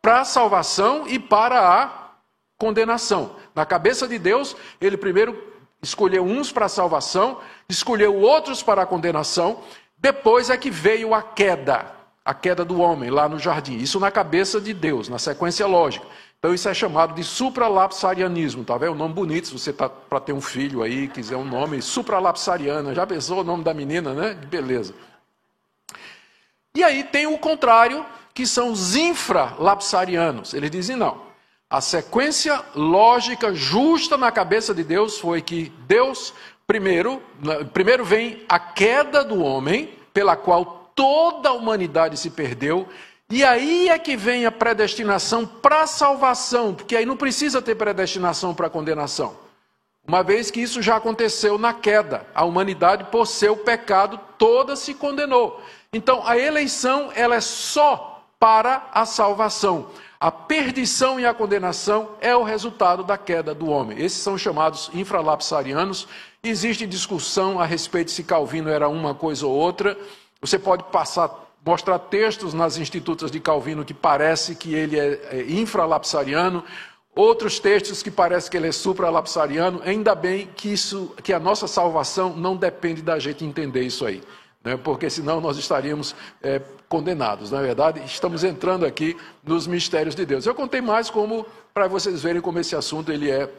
para a salvação e para a condenação. Na cabeça de Deus, ele primeiro escolheu uns para a salvação, escolheu outros para a condenação, depois é que veio a queda, a queda do homem lá no jardim. Isso na cabeça de Deus, na sequência lógica. Então isso é chamado de supralapsarianismo, tá vendo? Um nome bonito, se você está para ter um filho aí, quiser um nome, supralapsariana. Já pensou o nome da menina, né? Beleza. E aí tem o contrário, que são os infralapsarianos. Eles dizem não. A sequência lógica justa na cabeça de Deus foi que Deus, primeiro, primeiro vem a queda do homem, pela qual toda a humanidade se perdeu, e aí é que vem a predestinação para a salvação, porque aí não precisa ter predestinação para condenação. uma vez que isso já aconteceu na queda. A humanidade, por seu pecado, toda se condenou. Então, a eleição ela é só para a salvação. A perdição e a condenação é o resultado da queda do homem. Esses são chamados infralapsarianos. Existe discussão a respeito se Calvino era uma coisa ou outra. Você pode passar, mostrar textos nas institutas de Calvino que parece que ele é, é infralapsariano, outros textos que parece que ele é supralapsariano. Ainda bem que isso, que a nossa salvação não depende da gente entender isso aí né, porque senão nós estaríamos é, condenados. Na verdade, estamos entrando aqui nos mistérios de Deus. Eu contei mais como, para vocês verem como esse assunto ele é,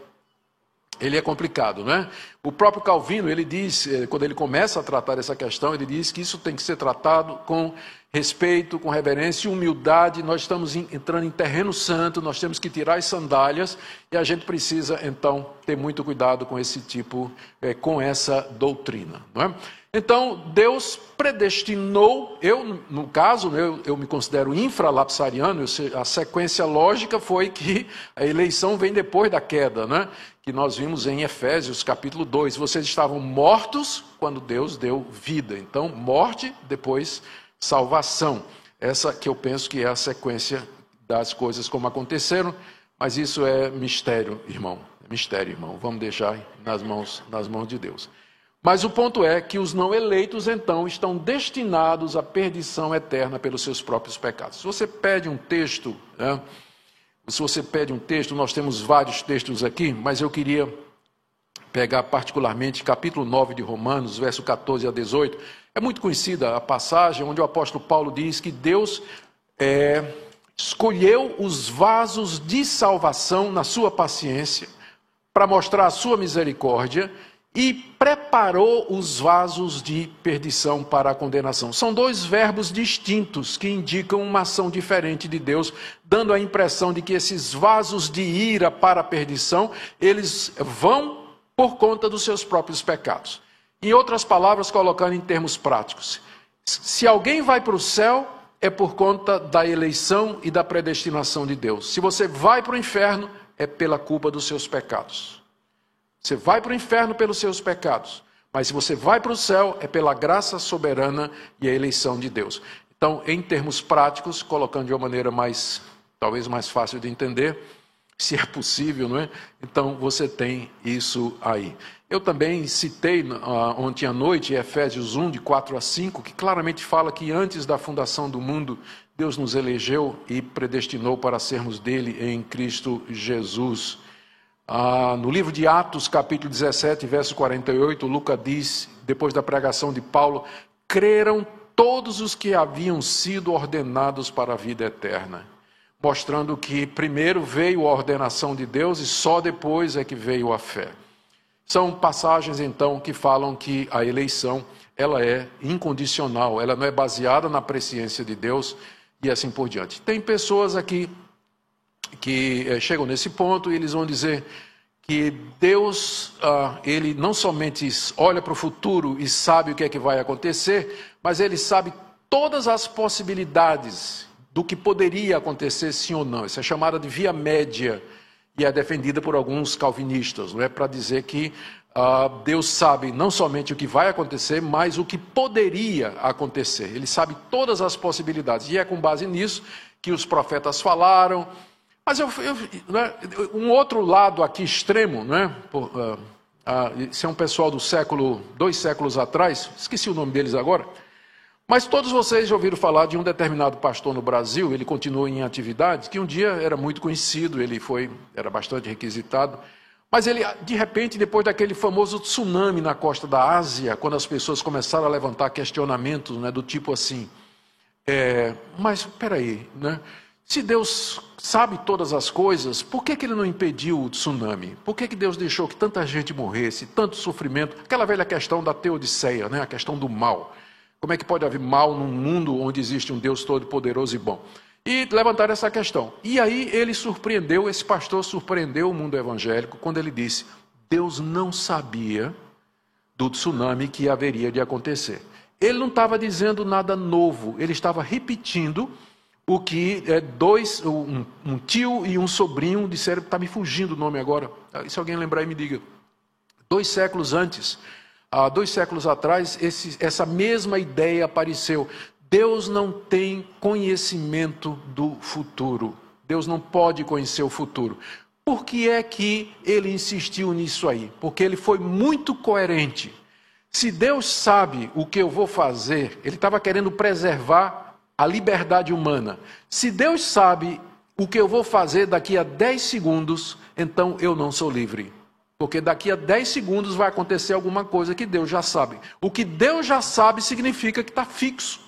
ele é complicado. Né? O próprio Calvino, ele diz, é, quando ele começa a tratar essa questão, ele diz que isso tem que ser tratado com respeito, com reverência e humildade. Nós estamos entrando em terreno santo, nós temos que tirar as sandálias e a gente precisa, então, ter muito cuidado com esse tipo, é, com essa doutrina. Não é? Então, Deus predestinou, eu, no caso, eu, eu me considero infralapsariano, a sequência lógica foi que a eleição vem depois da queda, né? que nós vimos em Efésios capítulo 2. Vocês estavam mortos quando Deus deu vida. Então, morte, depois salvação. Essa que eu penso que é a sequência das coisas como aconteceram, mas isso é mistério, irmão. É mistério, irmão. Vamos deixar nas mãos, nas mãos de Deus. Mas o ponto é que os não eleitos, então, estão destinados à perdição eterna pelos seus próprios pecados. Se você pede um texto, né, se você pede um texto, nós temos vários textos aqui, mas eu queria pegar particularmente capítulo 9 de Romanos, verso 14 a 18. É muito conhecida a passagem onde o apóstolo Paulo diz que Deus é, escolheu os vasos de salvação na sua paciência para mostrar a sua misericórdia e preparou os vasos de perdição para a condenação. São dois verbos distintos que indicam uma ação diferente de Deus, dando a impressão de que esses vasos de ira para a perdição, eles vão por conta dos seus próprios pecados. Em outras palavras, colocando em termos práticos, se alguém vai para o céu, é por conta da eleição e da predestinação de Deus. Se você vai para o inferno, é pela culpa dos seus pecados. Você vai para o inferno pelos seus pecados, mas se você vai para o céu, é pela graça soberana e a eleição de Deus. Então, em termos práticos, colocando de uma maneira mais, talvez mais fácil de entender, se é possível, não é? Então, você tem isso aí. Eu também citei uh, ontem à noite Efésios 1, de 4 a 5, que claramente fala que antes da fundação do mundo, Deus nos elegeu e predestinou para sermos dele em Cristo Jesus. Ah, no livro de Atos, capítulo 17, verso 48, Lucas diz, depois da pregação de Paulo, creram todos os que haviam sido ordenados para a vida eterna, mostrando que primeiro veio a ordenação de Deus e só depois é que veio a fé. São passagens então que falam que a eleição ela é incondicional, ela não é baseada na presciência de Deus e assim por diante. Tem pessoas aqui que é, chegam nesse ponto e eles vão dizer que Deus, ah, ele não somente olha para o futuro e sabe o que é que vai acontecer, mas ele sabe todas as possibilidades do que poderia acontecer sim ou não. Isso é chamada de via média e é defendida por alguns calvinistas, não é para dizer que ah, Deus sabe não somente o que vai acontecer, mas o que poderia acontecer. Ele sabe todas as possibilidades e é com base nisso que os profetas falaram mas eu, eu, né, um outro lado aqui extremo, né? Por, uh, uh, é um pessoal do século, dois séculos atrás, esqueci o nome deles agora. Mas todos vocês já ouviram falar de um determinado pastor no Brasil, ele continua em atividade, que um dia era muito conhecido, ele foi, era bastante requisitado. Mas ele, de repente, depois daquele famoso tsunami na costa da Ásia, quando as pessoas começaram a levantar questionamentos, né, do tipo assim, é, mas espera aí, né? Se Deus sabe todas as coisas, por que, que ele não impediu o tsunami? Por que, que Deus deixou que tanta gente morresse, tanto sofrimento? Aquela velha questão da teodiceia, né? a questão do mal. Como é que pode haver mal num mundo onde existe um Deus todo-poderoso e bom? E levantar essa questão. E aí ele surpreendeu, esse pastor surpreendeu o mundo evangélico quando ele disse: Deus não sabia do tsunami que haveria de acontecer. Ele não estava dizendo nada novo, ele estava repetindo o que é dois, um, um tio e um sobrinho disseram, está me fugindo o nome agora. Ah, se alguém lembrar aí, me diga. Dois séculos antes, há dois séculos atrás, esse, essa mesma ideia apareceu. Deus não tem conhecimento do futuro. Deus não pode conhecer o futuro. Por que é que ele insistiu nisso aí? Porque ele foi muito coerente. Se Deus sabe o que eu vou fazer, ele estava querendo preservar a liberdade humana. Se Deus sabe o que eu vou fazer daqui a 10 segundos, então eu não sou livre. Porque daqui a 10 segundos vai acontecer alguma coisa que Deus já sabe. O que Deus já sabe significa que está fixo.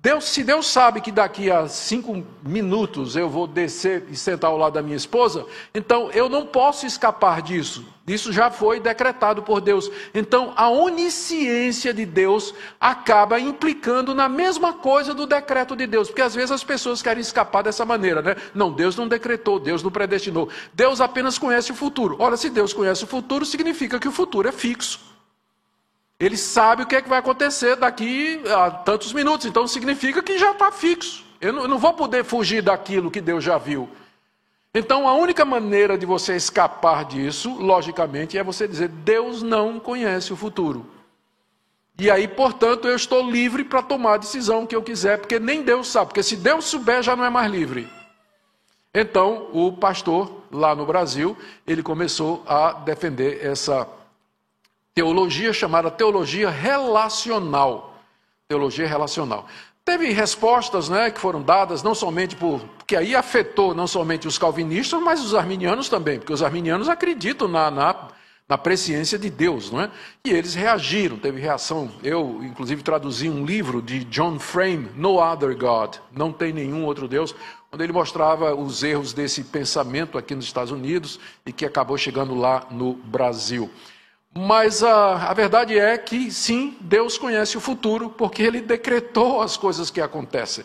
Deus, se Deus sabe que daqui a cinco minutos eu vou descer e sentar ao lado da minha esposa, então eu não posso escapar disso. Isso já foi decretado por Deus. Então a onisciência de Deus acaba implicando na mesma coisa do decreto de Deus, porque às vezes as pessoas querem escapar dessa maneira, né? Não, Deus não decretou, Deus não predestinou. Deus apenas conhece o futuro. Ora, se Deus conhece o futuro, significa que o futuro é fixo. Ele sabe o que é que vai acontecer daqui a tantos minutos, então significa que já está fixo. Eu não, eu não vou poder fugir daquilo que Deus já viu. Então a única maneira de você escapar disso, logicamente, é você dizer: Deus não conhece o futuro. E aí, portanto, eu estou livre para tomar a decisão que eu quiser, porque nem Deus sabe, porque se Deus souber, já não é mais livre. Então, o pastor lá no Brasil, ele começou a defender essa teologia chamada teologia relacional. Teologia relacional. Teve respostas né, que foram dadas não somente por. que aí afetou não somente os calvinistas, mas os arminianos também, porque os arminianos acreditam na, na, na presciência de Deus, não é? E eles reagiram, teve reação. Eu, inclusive, traduzi um livro de John Frame, No Other God, Não Tem Nenhum Outro Deus, onde ele mostrava os erros desse pensamento aqui nos Estados Unidos e que acabou chegando lá no Brasil. Mas a, a verdade é que sim, Deus conhece o futuro, porque Ele decretou as coisas que acontecem.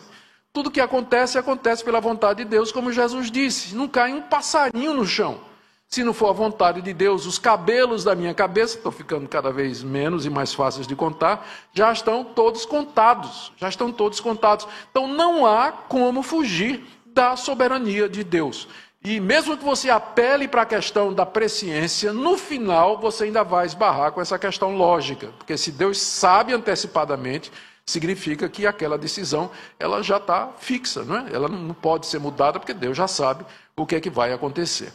Tudo que acontece, acontece pela vontade de Deus, como Jesus disse. Não cai um passarinho no chão. Se não for a vontade de Deus, os cabelos da minha cabeça, estão ficando cada vez menos e mais fáceis de contar, já estão todos contados. Já estão todos contados. Então não há como fugir da soberania de Deus. E mesmo que você apele para a questão da presciência, no final você ainda vai esbarrar com essa questão lógica, porque se Deus sabe antecipadamente, significa que aquela decisão ela já está fixa, não é? Ela não pode ser mudada porque Deus já sabe o que é que vai acontecer.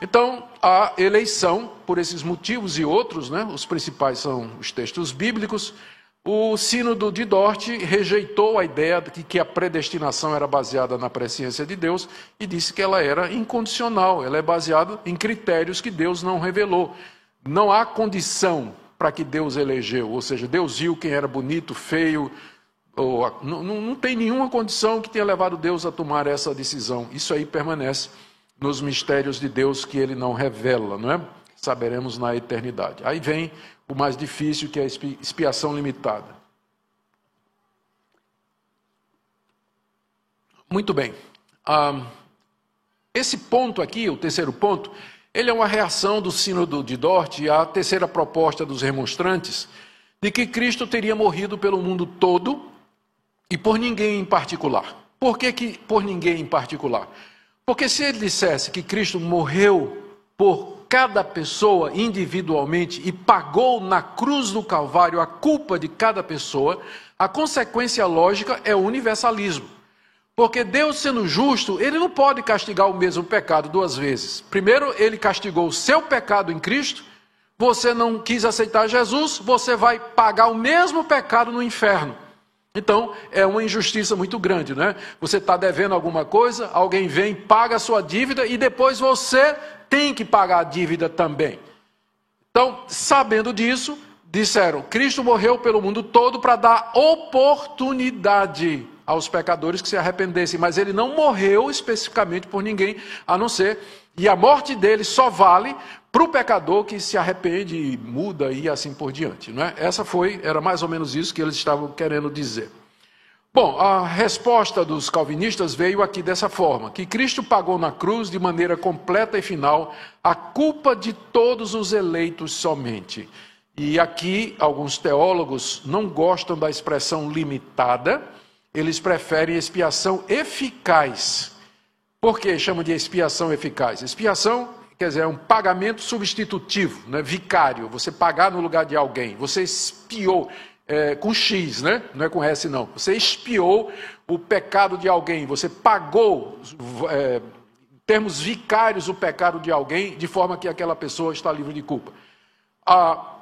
Então, a eleição, por esses motivos e outros, né, os principais são os textos bíblicos, o Sínodo de Dort rejeitou a ideia de que a predestinação era baseada na presciência de Deus e disse que ela era incondicional, ela é baseada em critérios que Deus não revelou. Não há condição para que Deus elegeu, ou seja, Deus viu quem era bonito, feio, ou, não, não tem nenhuma condição que tenha levado Deus a tomar essa decisão. Isso aí permanece nos mistérios de Deus que ele não revela, não é? Saberemos na eternidade. Aí vem o mais difícil, que é a expiação limitada. Muito bem. Ah, esse ponto aqui, o terceiro ponto, ele é uma reação do Sínodo de Dort à terceira proposta dos remonstrantes de que Cristo teria morrido pelo mundo todo e por ninguém em particular. Por que, que por ninguém em particular? Porque se ele dissesse que Cristo morreu por cada pessoa individualmente e pagou na cruz do Calvário a culpa de cada pessoa, a consequência lógica é o universalismo. Porque Deus, sendo justo, ele não pode castigar o mesmo pecado duas vezes. Primeiro, ele castigou o seu pecado em Cristo, você não quis aceitar Jesus, você vai pagar o mesmo pecado no inferno. Então, é uma injustiça muito grande, né? Você está devendo alguma coisa, alguém vem, paga a sua dívida e depois você tem que pagar a dívida também. Então, sabendo disso, disseram: Cristo morreu pelo mundo todo para dar oportunidade aos pecadores que se arrependessem, mas ele não morreu especificamente por ninguém, a não ser, e a morte dele só vale para o pecador que se arrepende, muda e assim por diante. Não é? Essa foi, era mais ou menos isso que eles estavam querendo dizer. Bom, a resposta dos calvinistas veio aqui dessa forma: que Cristo pagou na cruz de maneira completa e final a culpa de todos os eleitos somente. E aqui alguns teólogos não gostam da expressão limitada, eles preferem expiação eficaz. Por que chamam de expiação eficaz? Expiação quer dizer, é um pagamento substitutivo, né? vicário, você pagar no lugar de alguém. Você espiou, é, com X, né? não é com S não. Você espiou o pecado de alguém, você pagou, é, em termos vicários, o pecado de alguém, de forma que aquela pessoa está livre de culpa. Ah,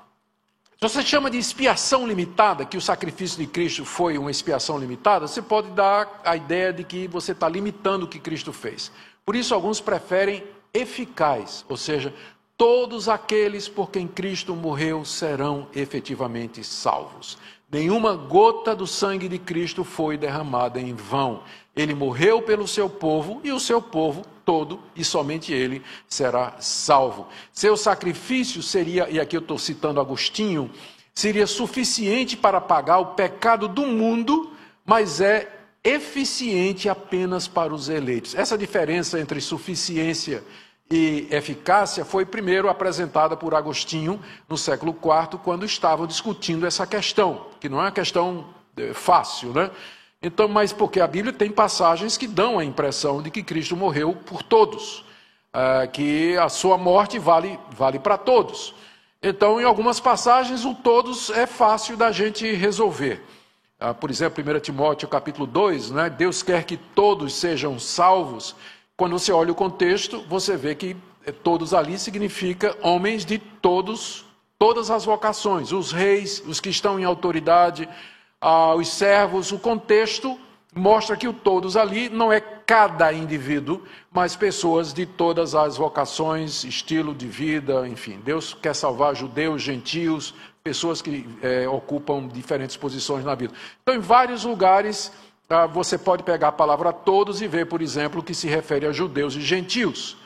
você chama de expiação limitada, que o sacrifício de Cristo foi uma expiação limitada, você pode dar a ideia de que você está limitando o que Cristo fez. Por isso, alguns preferem eficaz, ou seja, todos aqueles por quem Cristo morreu serão efetivamente salvos. Nenhuma gota do sangue de Cristo foi derramada em vão. Ele morreu pelo seu povo e o seu povo todo, e somente ele será salvo. Seu sacrifício seria, e aqui eu estou citando Agostinho, seria suficiente para pagar o pecado do mundo, mas é eficiente apenas para os eleitos. Essa diferença entre suficiência e eficácia foi primeiro apresentada por Agostinho no século IV, quando estavam discutindo essa questão, que não é uma questão eh, fácil, né? Então, mas porque a Bíblia tem passagens que dão a impressão de que Cristo morreu por todos, uh, que a sua morte vale, vale para todos. Então, em algumas passagens, o todos é fácil da gente resolver. Uh, por exemplo, 1 Timóteo capítulo 2, né? Deus quer que todos sejam salvos. Quando você olha o contexto, você vê que eh, todos ali significa homens de todos, todas as vocações, os reis, os que estão em autoridade, aos servos, o contexto mostra que o todos ali não é cada indivíduo, mas pessoas de todas as vocações, estilo de vida, enfim. Deus quer salvar judeus, gentios, pessoas que é, ocupam diferentes posições na vida. Então, em vários lugares, ah, você pode pegar a palavra todos e ver, por exemplo, que se refere a judeus e gentios.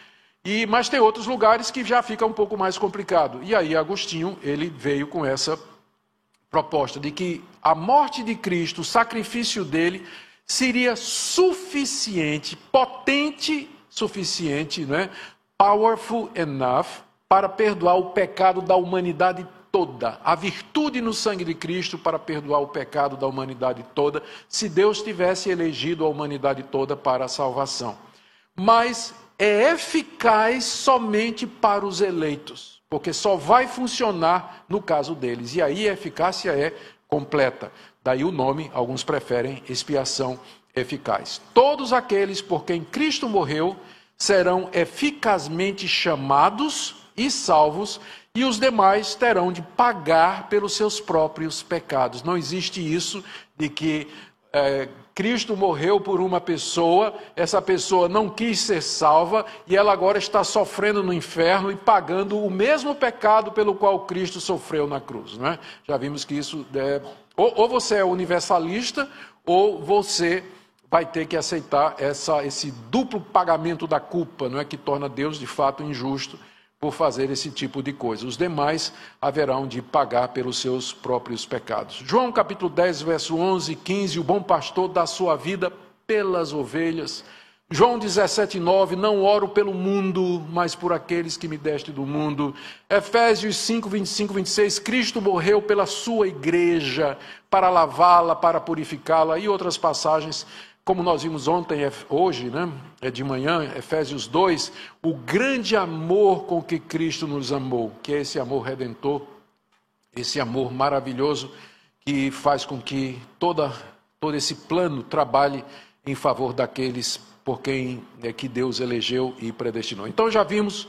E, mas tem outros lugares que já fica um pouco mais complicado. E aí Agostinho, ele veio com essa proposta de que a morte de Cristo, o sacrifício dele, seria suficiente, potente suficiente, né? powerful enough, para perdoar o pecado da humanidade toda. A virtude no sangue de Cristo para perdoar o pecado da humanidade toda, se Deus tivesse elegido a humanidade toda para a salvação. Mas é eficaz somente para os eleitos porque só vai funcionar no caso deles. E aí a eficácia é completa. Daí o nome, alguns preferem expiação eficaz. Todos aqueles por quem Cristo morreu serão eficazmente chamados e salvos, e os demais terão de pagar pelos seus próprios pecados. Não existe isso de que é, Cristo morreu por uma pessoa, essa pessoa não quis ser salva e ela agora está sofrendo no inferno e pagando o mesmo pecado pelo qual Cristo sofreu na cruz. Não é? Já vimos que isso é. Ou, ou você é universalista, ou você vai ter que aceitar essa, esse duplo pagamento da culpa, não é que torna Deus de fato injusto por fazer esse tipo de coisa. Os demais haverão de pagar pelos seus próprios pecados. João capítulo 10, verso 11 e 15, o bom pastor dá sua vida pelas ovelhas. João 17, 9, não oro pelo mundo, mas por aqueles que me deste do mundo. Efésios 5, 25, 26, Cristo morreu pela sua igreja, para lavá-la, para purificá-la, e outras passagens como nós vimos ontem, é, hoje, né, é de manhã, Efésios 2, o grande amor com que Cristo nos amou, que é esse amor redentor, esse amor maravilhoso que faz com que toda, todo esse plano trabalhe em favor daqueles por quem é que Deus elegeu e predestinou. Então já vimos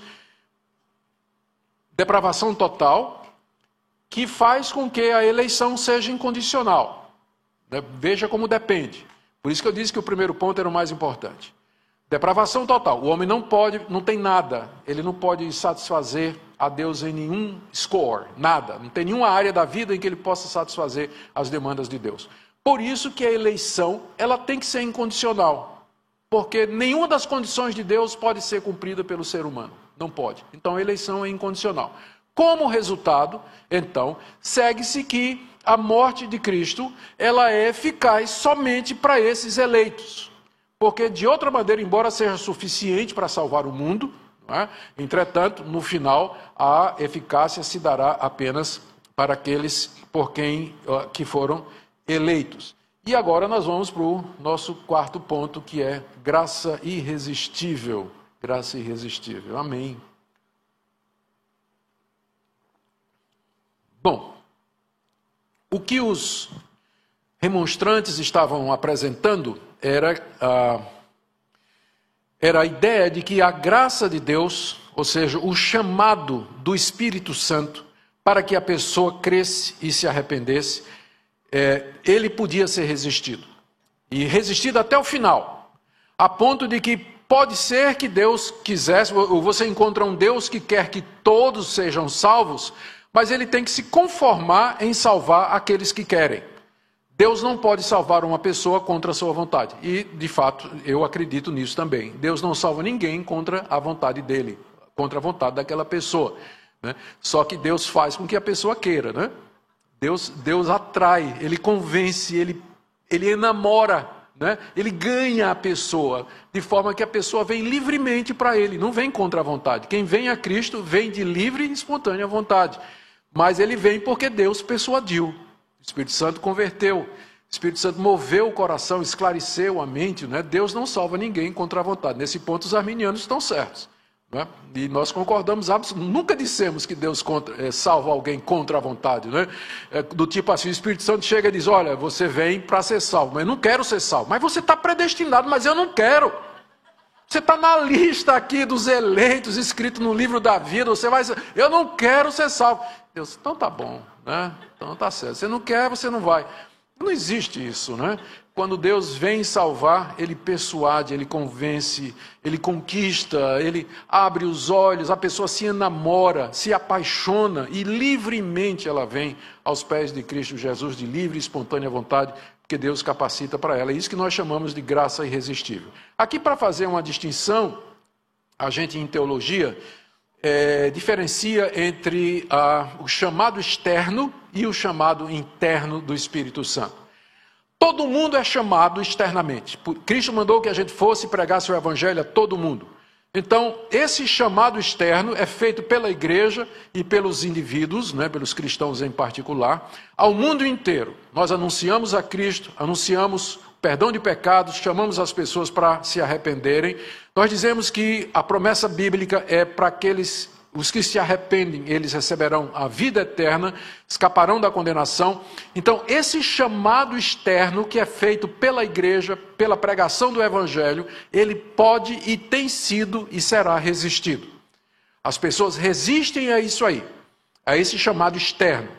depravação total, que faz com que a eleição seja incondicional. Né, veja como depende. Por isso que eu disse que o primeiro ponto era o mais importante. Depravação total. O homem não pode, não tem nada. Ele não pode satisfazer a Deus em nenhum score, nada. Não tem nenhuma área da vida em que ele possa satisfazer as demandas de Deus. Por isso que a eleição, ela tem que ser incondicional. Porque nenhuma das condições de Deus pode ser cumprida pelo ser humano. Não pode. Então a eleição é incondicional. Como resultado, então, segue-se que a morte de Cristo, ela é eficaz somente para esses eleitos. Porque, de outra maneira, embora seja suficiente para salvar o mundo, é? entretanto, no final, a eficácia se dará apenas para aqueles por quem que foram eleitos. E agora nós vamos para o nosso quarto ponto, que é graça irresistível. Graça irresistível. Amém. Bom, o que os remonstrantes estavam apresentando era a, era a ideia de que a graça de Deus, ou seja, o chamado do Espírito Santo para que a pessoa cresce e se arrependesse, é, ele podia ser resistido. E resistido até o final, a ponto de que pode ser que Deus quisesse, ou você encontra um Deus que quer que todos sejam salvos, mas ele tem que se conformar em salvar aqueles que querem. Deus não pode salvar uma pessoa contra a sua vontade. E, de fato, eu acredito nisso também. Deus não salva ninguém contra a vontade dele, contra a vontade daquela pessoa. Né? Só que Deus faz com que a pessoa queira. Né? Deus, Deus atrai, ele convence, ele, ele enamora, né? ele ganha a pessoa, de forma que a pessoa vem livremente para ele, não vem contra a vontade. Quem vem a Cristo vem de livre e espontânea vontade. Mas ele vem porque Deus persuadiu. O Espírito Santo converteu. O Espírito Santo moveu o coração, esclareceu a mente. Né? Deus não salva ninguém contra a vontade. Nesse ponto, os arminianos estão certos. Né? E nós concordamos, nunca dissemos que Deus contra, é, salva alguém contra a vontade. Né? É, do tipo assim: o Espírito Santo chega e diz: Olha, você vem para ser salvo, mas eu não quero ser salvo. Mas você está predestinado, mas eu não quero. Você está na lista aqui dos eleitos, escrito no livro da vida. Você vai, eu não quero ser salvo. Deus, então tá bom, né? Então tá certo. Você não quer, você não vai. Não existe isso, né? Quando Deus vem salvar, Ele persuade, Ele convence, Ele conquista, Ele abre os olhos, a pessoa se enamora, se apaixona e livremente ela vem aos pés de Cristo Jesus, de livre e espontânea vontade, porque Deus capacita para ela. É isso que nós chamamos de graça irresistível. Aqui, para fazer uma distinção, a gente em teologia é, diferencia entre ah, o chamado externo e o chamado interno do Espírito Santo. Todo mundo é chamado externamente. Cristo mandou que a gente fosse pregar seu evangelho a todo mundo. Então, esse chamado externo é feito pela igreja e pelos indivíduos, né, pelos cristãos em particular, ao mundo inteiro. Nós anunciamos a Cristo, anunciamos perdão de pecados, chamamos as pessoas para se arrependerem. Nós dizemos que a promessa bíblica é para aqueles os que se arrependem, eles receberão a vida eterna, escaparão da condenação. Então, esse chamado externo que é feito pela igreja, pela pregação do evangelho, ele pode e tem sido e será resistido. As pessoas resistem a isso aí, a esse chamado externo.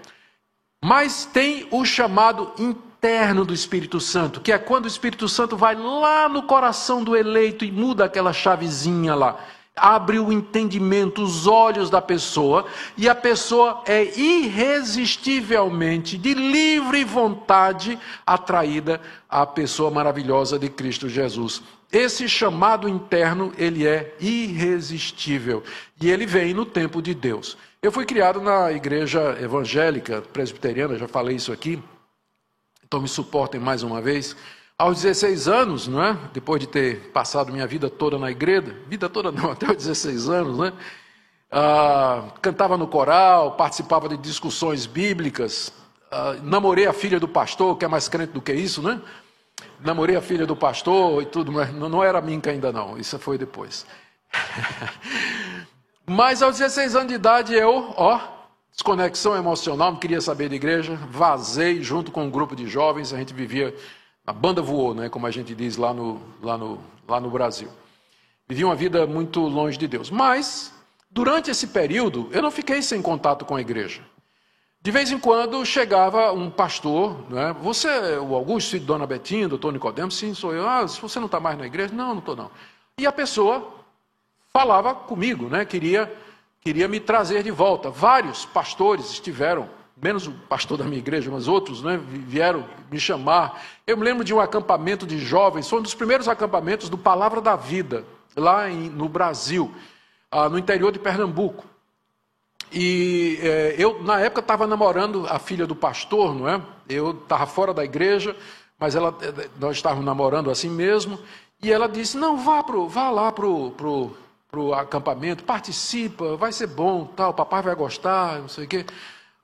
Mas tem o chamado interno do Espírito Santo, que é quando o Espírito Santo vai lá no coração do eleito e muda aquela chavezinha lá abre o entendimento, os olhos da pessoa, e a pessoa é irresistivelmente, de livre vontade, atraída à pessoa maravilhosa de Cristo Jesus. Esse chamado interno, ele é irresistível, e ele vem no tempo de Deus. Eu fui criado na igreja evangélica presbiteriana, já falei isso aqui, então me suportem mais uma vez. Aos 16 anos, não é? depois de ter passado minha vida toda na igreja, vida toda não, até os 16 anos, né? Ah, cantava no coral, participava de discussões bíblicas, ah, namorei a filha do pastor, que é mais crente do que isso, né? Namorei a filha do pastor e tudo, mas não, era minca ainda não, isso foi depois. mas aos 16 anos de idade eu, ó, desconexão emocional, não queria saber de igreja, vazei junto com um grupo de jovens, a gente vivia a banda voou, né, como a gente diz lá no, lá no, lá no Brasil. Vivi uma vida muito longe de Deus. Mas, durante esse período, eu não fiquei sem contato com a igreja. De vez em quando chegava um pastor, né? você é o Augusto, filho de Dona Betinha, doutor Nicodemo? Sim, sou eu. Ah, você não está mais na igreja? Não, não estou não. E a pessoa falava comigo, né? queria, queria me trazer de volta. Vários pastores estiveram menos o pastor da minha igreja, mas outros né, vieram me chamar. Eu me lembro de um acampamento de jovens, foi um dos primeiros acampamentos do Palavra da Vida, lá em, no Brasil, ah, no interior de Pernambuco. E eh, eu, na época, estava namorando a filha do pastor, não é? Eu estava fora da igreja, mas ela, eh, nós estávamos namorando assim mesmo. E ela disse: Não, vá, pro, vá lá para o acampamento, participa, vai ser bom, tal, papai vai gostar, não sei o quê.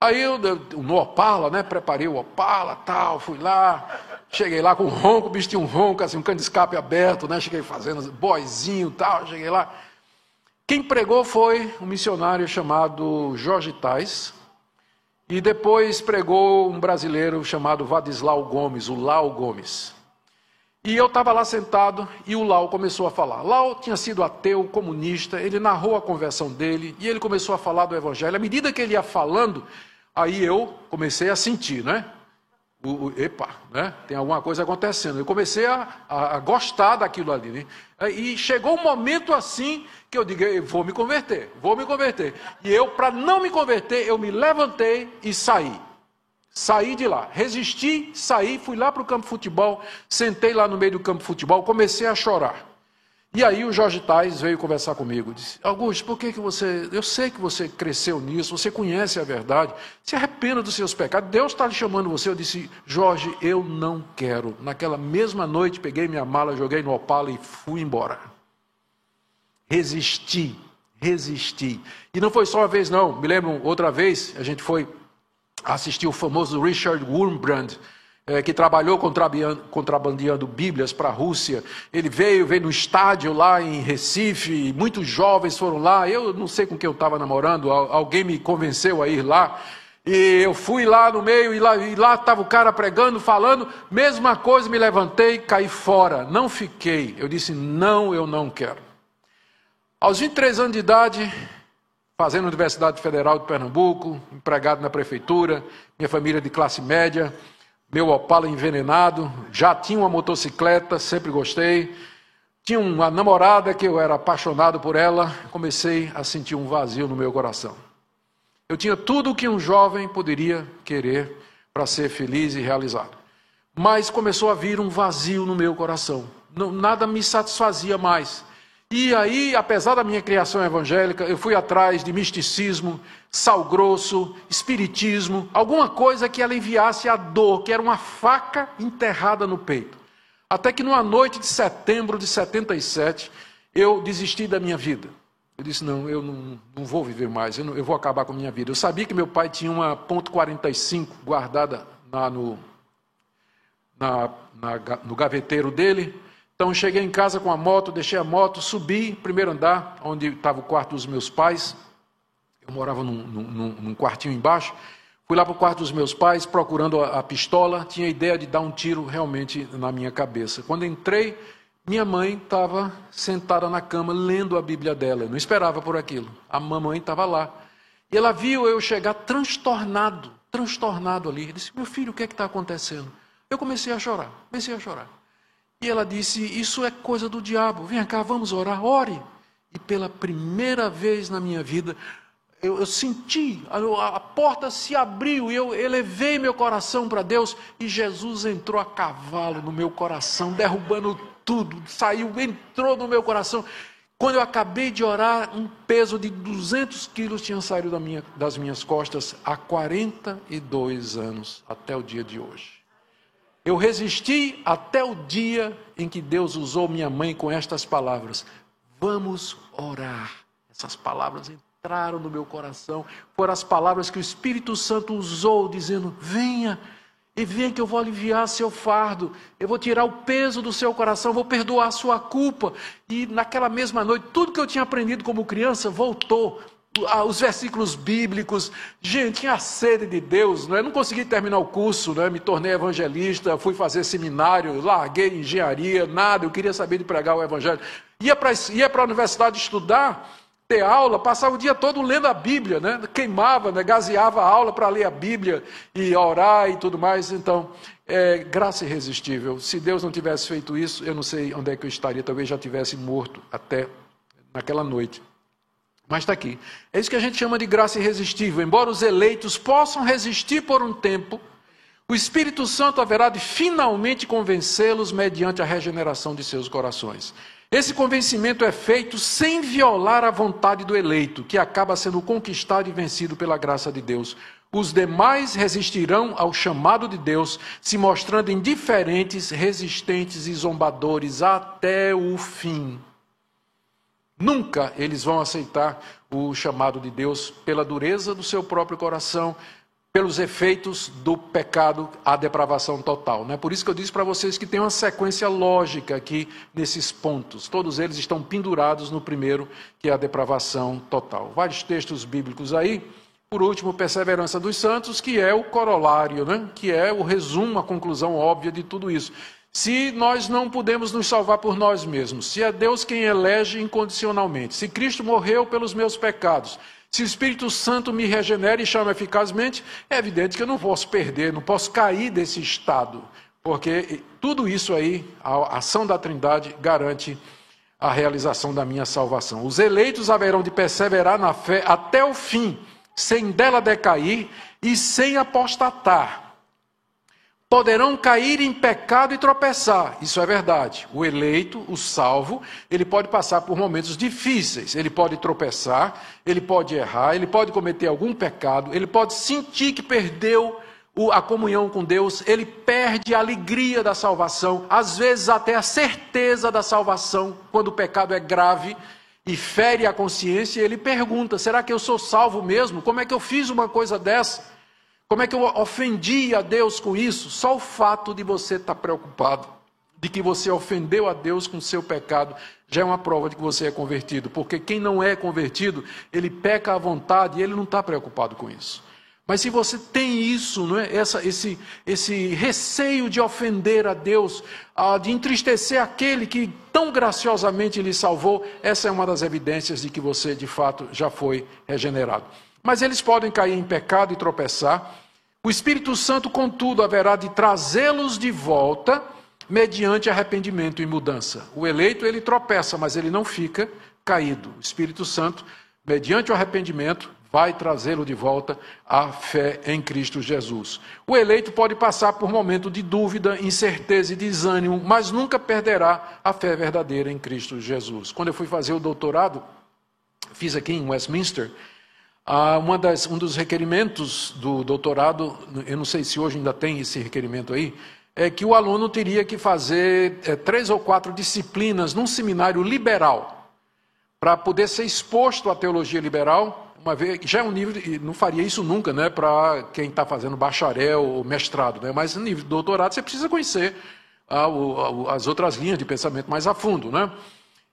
Aí eu, no Opala, né, preparei o Opala, tal, fui lá, cheguei lá com um ronco, o bicho tinha um ronco, assim, um cano de escape aberto, né, cheguei fazendo boizinho, tal, cheguei lá. Quem pregou foi um missionário chamado Jorge Tais, E depois pregou um brasileiro chamado Vadislau Gomes, o Lau Gomes. E eu estava lá sentado e o Lau começou a falar. Lau tinha sido ateu, comunista, ele narrou a conversão dele e ele começou a falar do evangelho. À medida que ele ia falando, aí eu comecei a sentir, né? O, o, epa, né? tem alguma coisa acontecendo. Eu comecei a, a, a gostar daquilo ali. Né? E chegou um momento assim que eu digo, vou me converter, vou me converter. E eu, para não me converter, eu me levantei e saí. Saí de lá, resisti, saí, fui lá para o campo de futebol, sentei lá no meio do campo de futebol, comecei a chorar. E aí o Jorge Tais veio conversar comigo, disse, Augusto, por que, que você, eu sei que você cresceu nisso, você conhece a verdade, se arrependa dos seus pecados, Deus está lhe chamando você. Eu disse, Jorge, eu não quero. Naquela mesma noite, peguei minha mala, joguei no Opala e fui embora. Resisti, resisti. E não foi só uma vez, não. Me lembro outra vez, a gente foi assistir o famoso Richard Wurmbrand, é, que trabalhou contrabandeando, Bíblias para a Rússia. Ele veio, veio no estádio lá em Recife, muitos jovens foram lá. Eu não sei com quem eu estava namorando, alguém me convenceu a ir lá. E eu fui lá no meio, e lá estava o cara pregando, falando, mesma coisa, me levantei, caí fora, não fiquei. Eu disse: não, eu não quero. Aos 23 anos de idade, fazendo Universidade Federal de Pernambuco, empregado na prefeitura, minha família de classe média, meu Opala envenenado, já tinha uma motocicleta, sempre gostei. Tinha uma namorada que eu era apaixonado por ela, comecei a sentir um vazio no meu coração. Eu tinha tudo o que um jovem poderia querer para ser feliz e realizado. Mas começou a vir um vazio no meu coração. Nada me satisfazia mais. E aí, apesar da minha criação evangélica, eu fui atrás de misticismo, sal grosso, espiritismo, alguma coisa que aliviasse a dor, que era uma faca enterrada no peito. Até que numa noite de setembro de 77, eu desisti da minha vida. Eu disse: não, eu não, não vou viver mais, eu, não, eu, vou acabar com a minha vida. Eu sabia que meu pai tinha uma ponto .45 guardada na, no, na, na, no gaveteiro dele. Então cheguei em casa com a moto, deixei a moto, subi, primeiro andar, onde estava o quarto dos meus pais. Eu morava num, num, num quartinho embaixo. Fui lá para o quarto dos meus pais, procurando a, a pistola. Tinha a ideia de dar um tiro realmente na minha cabeça. Quando entrei, minha mãe estava sentada na cama lendo a Bíblia dela. Eu não esperava por aquilo. A mamãe estava lá. E ela viu eu chegar transtornado, transtornado ali. Disse: Meu filho, o que é que está acontecendo? Eu comecei a chorar, comecei a chorar. E ela disse: Isso é coisa do diabo. Vem cá, vamos orar. Ore. E pela primeira vez na minha vida, eu, eu senti, a, a, porta se abriu e eu elevei meu coração para Deus. E Jesus entrou a cavalo no meu coração, derrubando tudo. Saiu, entrou no meu coração. Quando eu acabei de orar, um peso de 200 quilos tinha saído da minha, das minhas costas há 42 anos, até o dia de hoje. Eu resisti até o dia em que Deus usou minha mãe com estas palavras: Vamos orar. Essas palavras entraram no meu coração. Foram as palavras que o Espírito Santo usou, dizendo: Venha. E venha que eu vou aliviar seu fardo, eu vou tirar o peso do seu coração, vou perdoar a sua culpa. E naquela mesma noite, tudo que eu tinha aprendido como criança voltou os versículos bíblicos. Gente, tinha sede de Deus, não é? Não consegui terminar o curso, né? me tornei evangelista, fui fazer seminário, larguei engenharia, nada, eu queria saber de pregar o evangelho. Ia para ia a universidade estudar, ter aula, passava o dia todo lendo a Bíblia, né? queimava, né? gaseava a aula para ler a Bíblia e orar e tudo mais. Então, é graça irresistível. Se Deus não tivesse feito isso, eu não sei onde é que eu estaria, talvez já tivesse morto até naquela noite. Mas está aqui. É isso que a gente chama de graça irresistível. Embora os eleitos possam resistir por um tempo, o Espírito Santo haverá de finalmente convencê-los mediante a regeneração de seus corações. Esse convencimento é feito sem violar a vontade do eleito, que acaba sendo conquistado e vencido pela graça de Deus. Os demais resistirão ao chamado de Deus, se mostrando indiferentes, resistentes e zombadores até o fim. Nunca eles vão aceitar o chamado de Deus pela dureza do seu próprio coração, pelos efeitos do pecado, a depravação total. Não é por isso que eu disse para vocês que tem uma sequência lógica aqui nesses pontos. Todos eles estão pendurados no primeiro, que é a depravação total. Vários textos bíblicos aí. Por último, perseverança dos santos, que é o corolário, né? que é o resumo, a conclusão óbvia de tudo isso. Se nós não podemos nos salvar por nós mesmos, se é Deus quem elege incondicionalmente, se Cristo morreu pelos meus pecados, se o Espírito Santo me regenera e chama eficazmente, é evidente que eu não posso perder, não posso cair desse estado, porque tudo isso aí, a ação da Trindade, garante a realização da minha salvação. Os eleitos haverão de perseverar na fé até o fim, sem dela decair e sem apostatar poderão cair em pecado e tropeçar. Isso é verdade. O eleito, o salvo, ele pode passar por momentos difíceis, ele pode tropeçar, ele pode errar, ele pode cometer algum pecado, ele pode sentir que perdeu a comunhão com Deus, ele perde a alegria da salvação, às vezes até a certeza da salvação, quando o pecado é grave e fere a consciência, ele pergunta: será que eu sou salvo mesmo? Como é que eu fiz uma coisa dessa? Como é que eu ofendi a Deus com isso? Só o fato de você estar preocupado, de que você ofendeu a Deus com seu pecado, já é uma prova de que você é convertido. Porque quem não é convertido, ele peca à vontade e ele não está preocupado com isso. Mas se você tem isso, não é? Essa, esse, esse receio de ofender a Deus, de entristecer aquele que tão graciosamente lhe salvou, essa é uma das evidências de que você de fato já foi regenerado. Mas eles podem cair em pecado e tropeçar. O Espírito Santo, contudo, haverá de trazê-los de volta mediante arrependimento e mudança. O eleito ele tropeça, mas ele não fica caído. O Espírito Santo, mediante o arrependimento, vai trazê-lo de volta à fé em Cristo Jesus. O eleito pode passar por momento de dúvida, incerteza e desânimo, mas nunca perderá a fé verdadeira em Cristo Jesus. Quando eu fui fazer o doutorado, fiz aqui em Westminster, ah, uma das, um dos requerimentos do doutorado, eu não sei se hoje ainda tem esse requerimento aí, é que o aluno teria que fazer é, três ou quatro disciplinas num seminário liberal, para poder ser exposto à teologia liberal, uma vez, já é um nível, não faria isso nunca, né, para quem está fazendo bacharel ou mestrado, né, mas no nível de doutorado você precisa conhecer ah, o, as outras linhas de pensamento mais a fundo, né.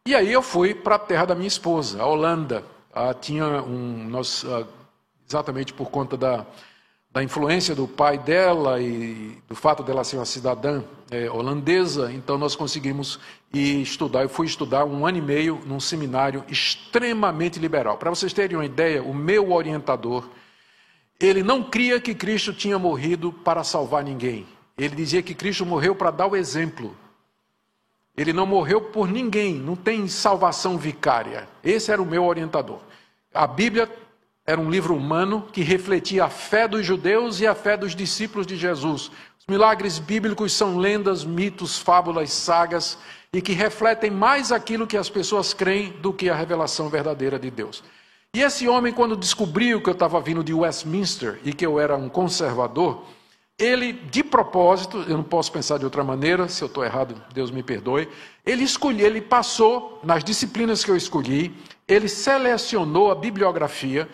E aí eu fui para a terra da minha esposa, a Holanda, ah, tinha um. Nós, ah, exatamente por conta da, da influência do pai dela e do fato dela ser uma cidadã é, holandesa, então nós conseguimos ir estudar. Eu fui estudar um ano e meio num seminário extremamente liberal. Para vocês terem uma ideia, o meu orientador, ele não cria que Cristo tinha morrido para salvar ninguém. Ele dizia que Cristo morreu para dar o exemplo. Ele não morreu por ninguém, não tem salvação vicária. Esse era o meu orientador. A Bíblia era um livro humano que refletia a fé dos judeus e a fé dos discípulos de Jesus. Os milagres bíblicos são lendas, mitos, fábulas, sagas e que refletem mais aquilo que as pessoas creem do que a revelação verdadeira de Deus. E esse homem, quando descobriu que eu estava vindo de Westminster e que eu era um conservador, ele, de propósito, eu não posso pensar de outra maneira, se eu estou errado, Deus me perdoe. Ele escolheu, ele passou nas disciplinas que eu escolhi, ele selecionou a bibliografia,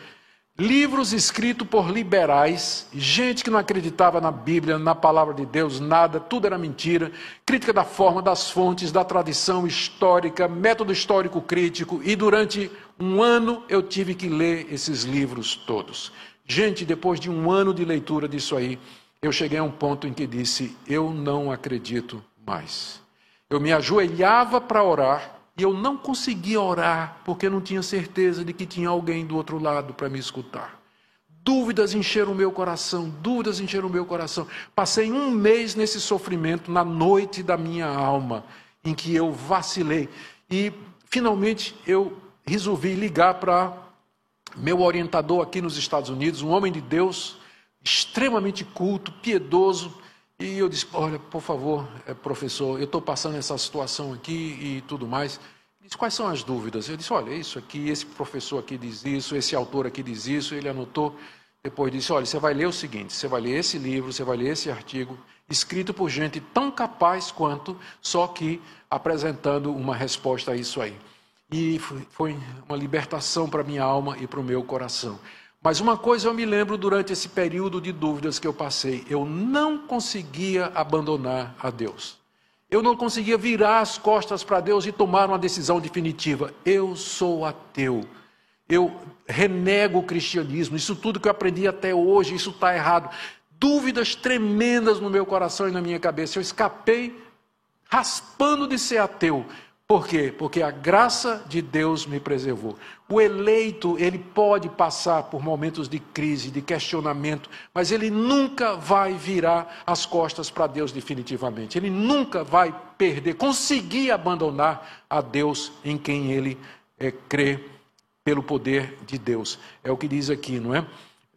livros escritos por liberais, gente que não acreditava na Bíblia, na palavra de Deus, nada, tudo era mentira, crítica da forma, das fontes, da tradição histórica, método histórico crítico, e durante um ano eu tive que ler esses livros todos. Gente, depois de um ano de leitura disso aí, eu cheguei a um ponto em que disse: Eu não acredito mais. Eu me ajoelhava para orar e eu não conseguia orar porque não tinha certeza de que tinha alguém do outro lado para me escutar. Dúvidas encheram o meu coração, dúvidas encheram o meu coração. Passei um mês nesse sofrimento, na noite da minha alma, em que eu vacilei. E finalmente eu resolvi ligar para meu orientador aqui nos Estados Unidos, um homem de Deus, extremamente culto, piedoso. E eu disse: Olha, por favor, eh, professor, eu estou passando essa situação aqui e tudo mais. Ele disse: Quais são as dúvidas? Eu disse: Olha, isso aqui, esse professor aqui diz isso, esse autor aqui diz isso. Ele anotou. Depois disse: Olha, você vai ler o seguinte: você vai ler esse livro, você vai ler esse artigo, escrito por gente tão capaz quanto, só que apresentando uma resposta a isso aí. E foi uma libertação para minha alma e para o meu coração. Mas uma coisa eu me lembro durante esse período de dúvidas que eu passei: eu não conseguia abandonar a Deus. Eu não conseguia virar as costas para Deus e tomar uma decisão definitiva. Eu sou ateu. eu renego o cristianismo, isso tudo que eu aprendi até hoje, isso está errado. Dúvidas tremendas no meu coração e na minha cabeça. Eu escapei raspando de ser ateu. Por quê? Porque a graça de Deus me preservou. O eleito, ele pode passar por momentos de crise, de questionamento, mas ele nunca vai virar as costas para Deus definitivamente. Ele nunca vai perder, conseguir abandonar a Deus em quem ele é, crê pelo poder de Deus. É o que diz aqui, não é?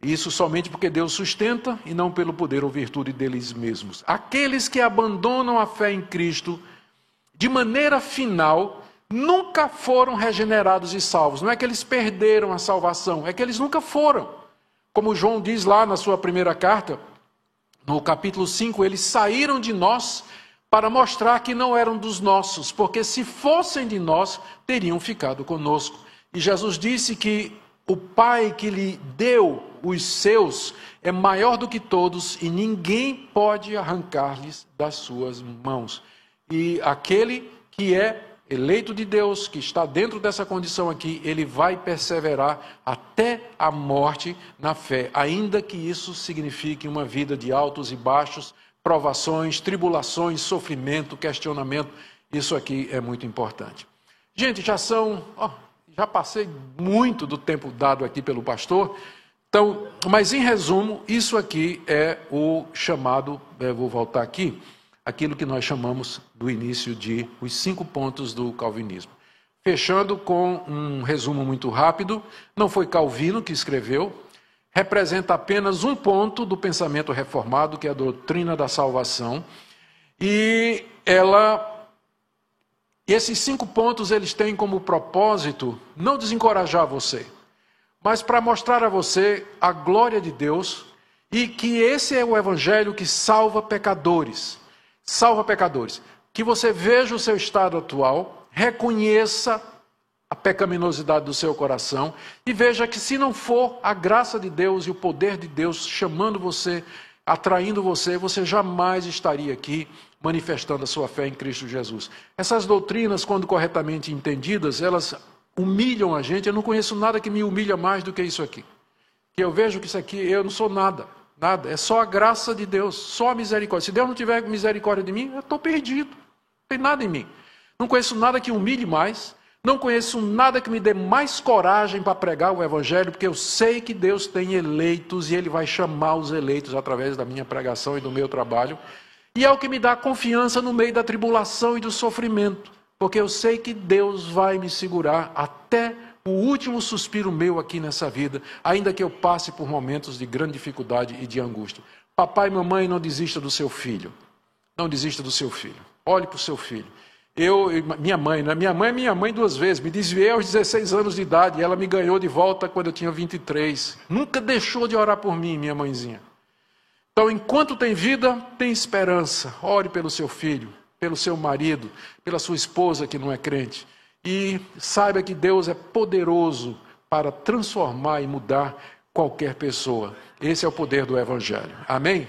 Isso somente porque Deus sustenta e não pelo poder ou virtude deles mesmos. Aqueles que abandonam a fé em Cristo, de maneira final, nunca foram regenerados e salvos. Não é que eles perderam a salvação, é que eles nunca foram. Como João diz lá na sua primeira carta, no capítulo 5, eles saíram de nós para mostrar que não eram dos nossos, porque se fossem de nós, teriam ficado conosco. E Jesus disse que o Pai que lhe deu os seus é maior do que todos e ninguém pode arrancar-lhes das suas mãos. E aquele que é eleito de Deus, que está dentro dessa condição aqui, ele vai perseverar até a morte na fé, ainda que isso signifique uma vida de altos e baixos, provações, tribulações, sofrimento, questionamento. Isso aqui é muito importante. Gente, já são oh, já passei muito do tempo dado aqui pelo pastor. Então, mas em resumo, isso aqui é o chamado, é, vou voltar aqui, aquilo que nós chamamos do início de os cinco pontos do calvinismo. Fechando com um resumo muito rápido, não foi Calvino que escreveu, representa apenas um ponto do pensamento reformado, que é a doutrina da salvação, e ela esses cinco pontos eles têm como propósito não desencorajar você, mas para mostrar a você a glória de Deus e que esse é o evangelho que salva pecadores. Salva pecadores. Que você veja o seu estado atual, reconheça a pecaminosidade do seu coração e veja que se não for a graça de Deus e o poder de Deus chamando você, atraindo você, você jamais estaria aqui manifestando a sua fé em Cristo Jesus. Essas doutrinas, quando corretamente entendidas, elas humilham a gente. Eu não conheço nada que me humilha mais do que isso aqui. Que eu vejo que isso aqui, eu não sou nada, nada. É só a graça de Deus, só a misericórdia. Se Deus não tiver misericórdia de mim, eu estou perdido. Não tem nada em mim. Não conheço nada que humilhe mais. Não conheço nada que me dê mais coragem para pregar o Evangelho, porque eu sei que Deus tem eleitos e Ele vai chamar os eleitos através da minha pregação e do meu trabalho. E é o que me dá confiança no meio da tribulação e do sofrimento, porque eu sei que Deus vai me segurar até o último suspiro meu aqui nessa vida, ainda que eu passe por momentos de grande dificuldade e de angústia. Papai e mamãe, não desista do seu filho. Não desista do seu filho. Olhe para o seu filho. Eu, minha mãe, né? minha mãe é minha mãe duas vezes. Me desviei aos 16 anos de idade ela me ganhou de volta quando eu tinha 23. Nunca deixou de orar por mim, minha mãezinha. Então, enquanto tem vida, tem esperança. Ore pelo seu filho, pelo seu marido, pela sua esposa que não é crente. E saiba que Deus é poderoso para transformar e mudar qualquer pessoa. Esse é o poder do Evangelho. Amém?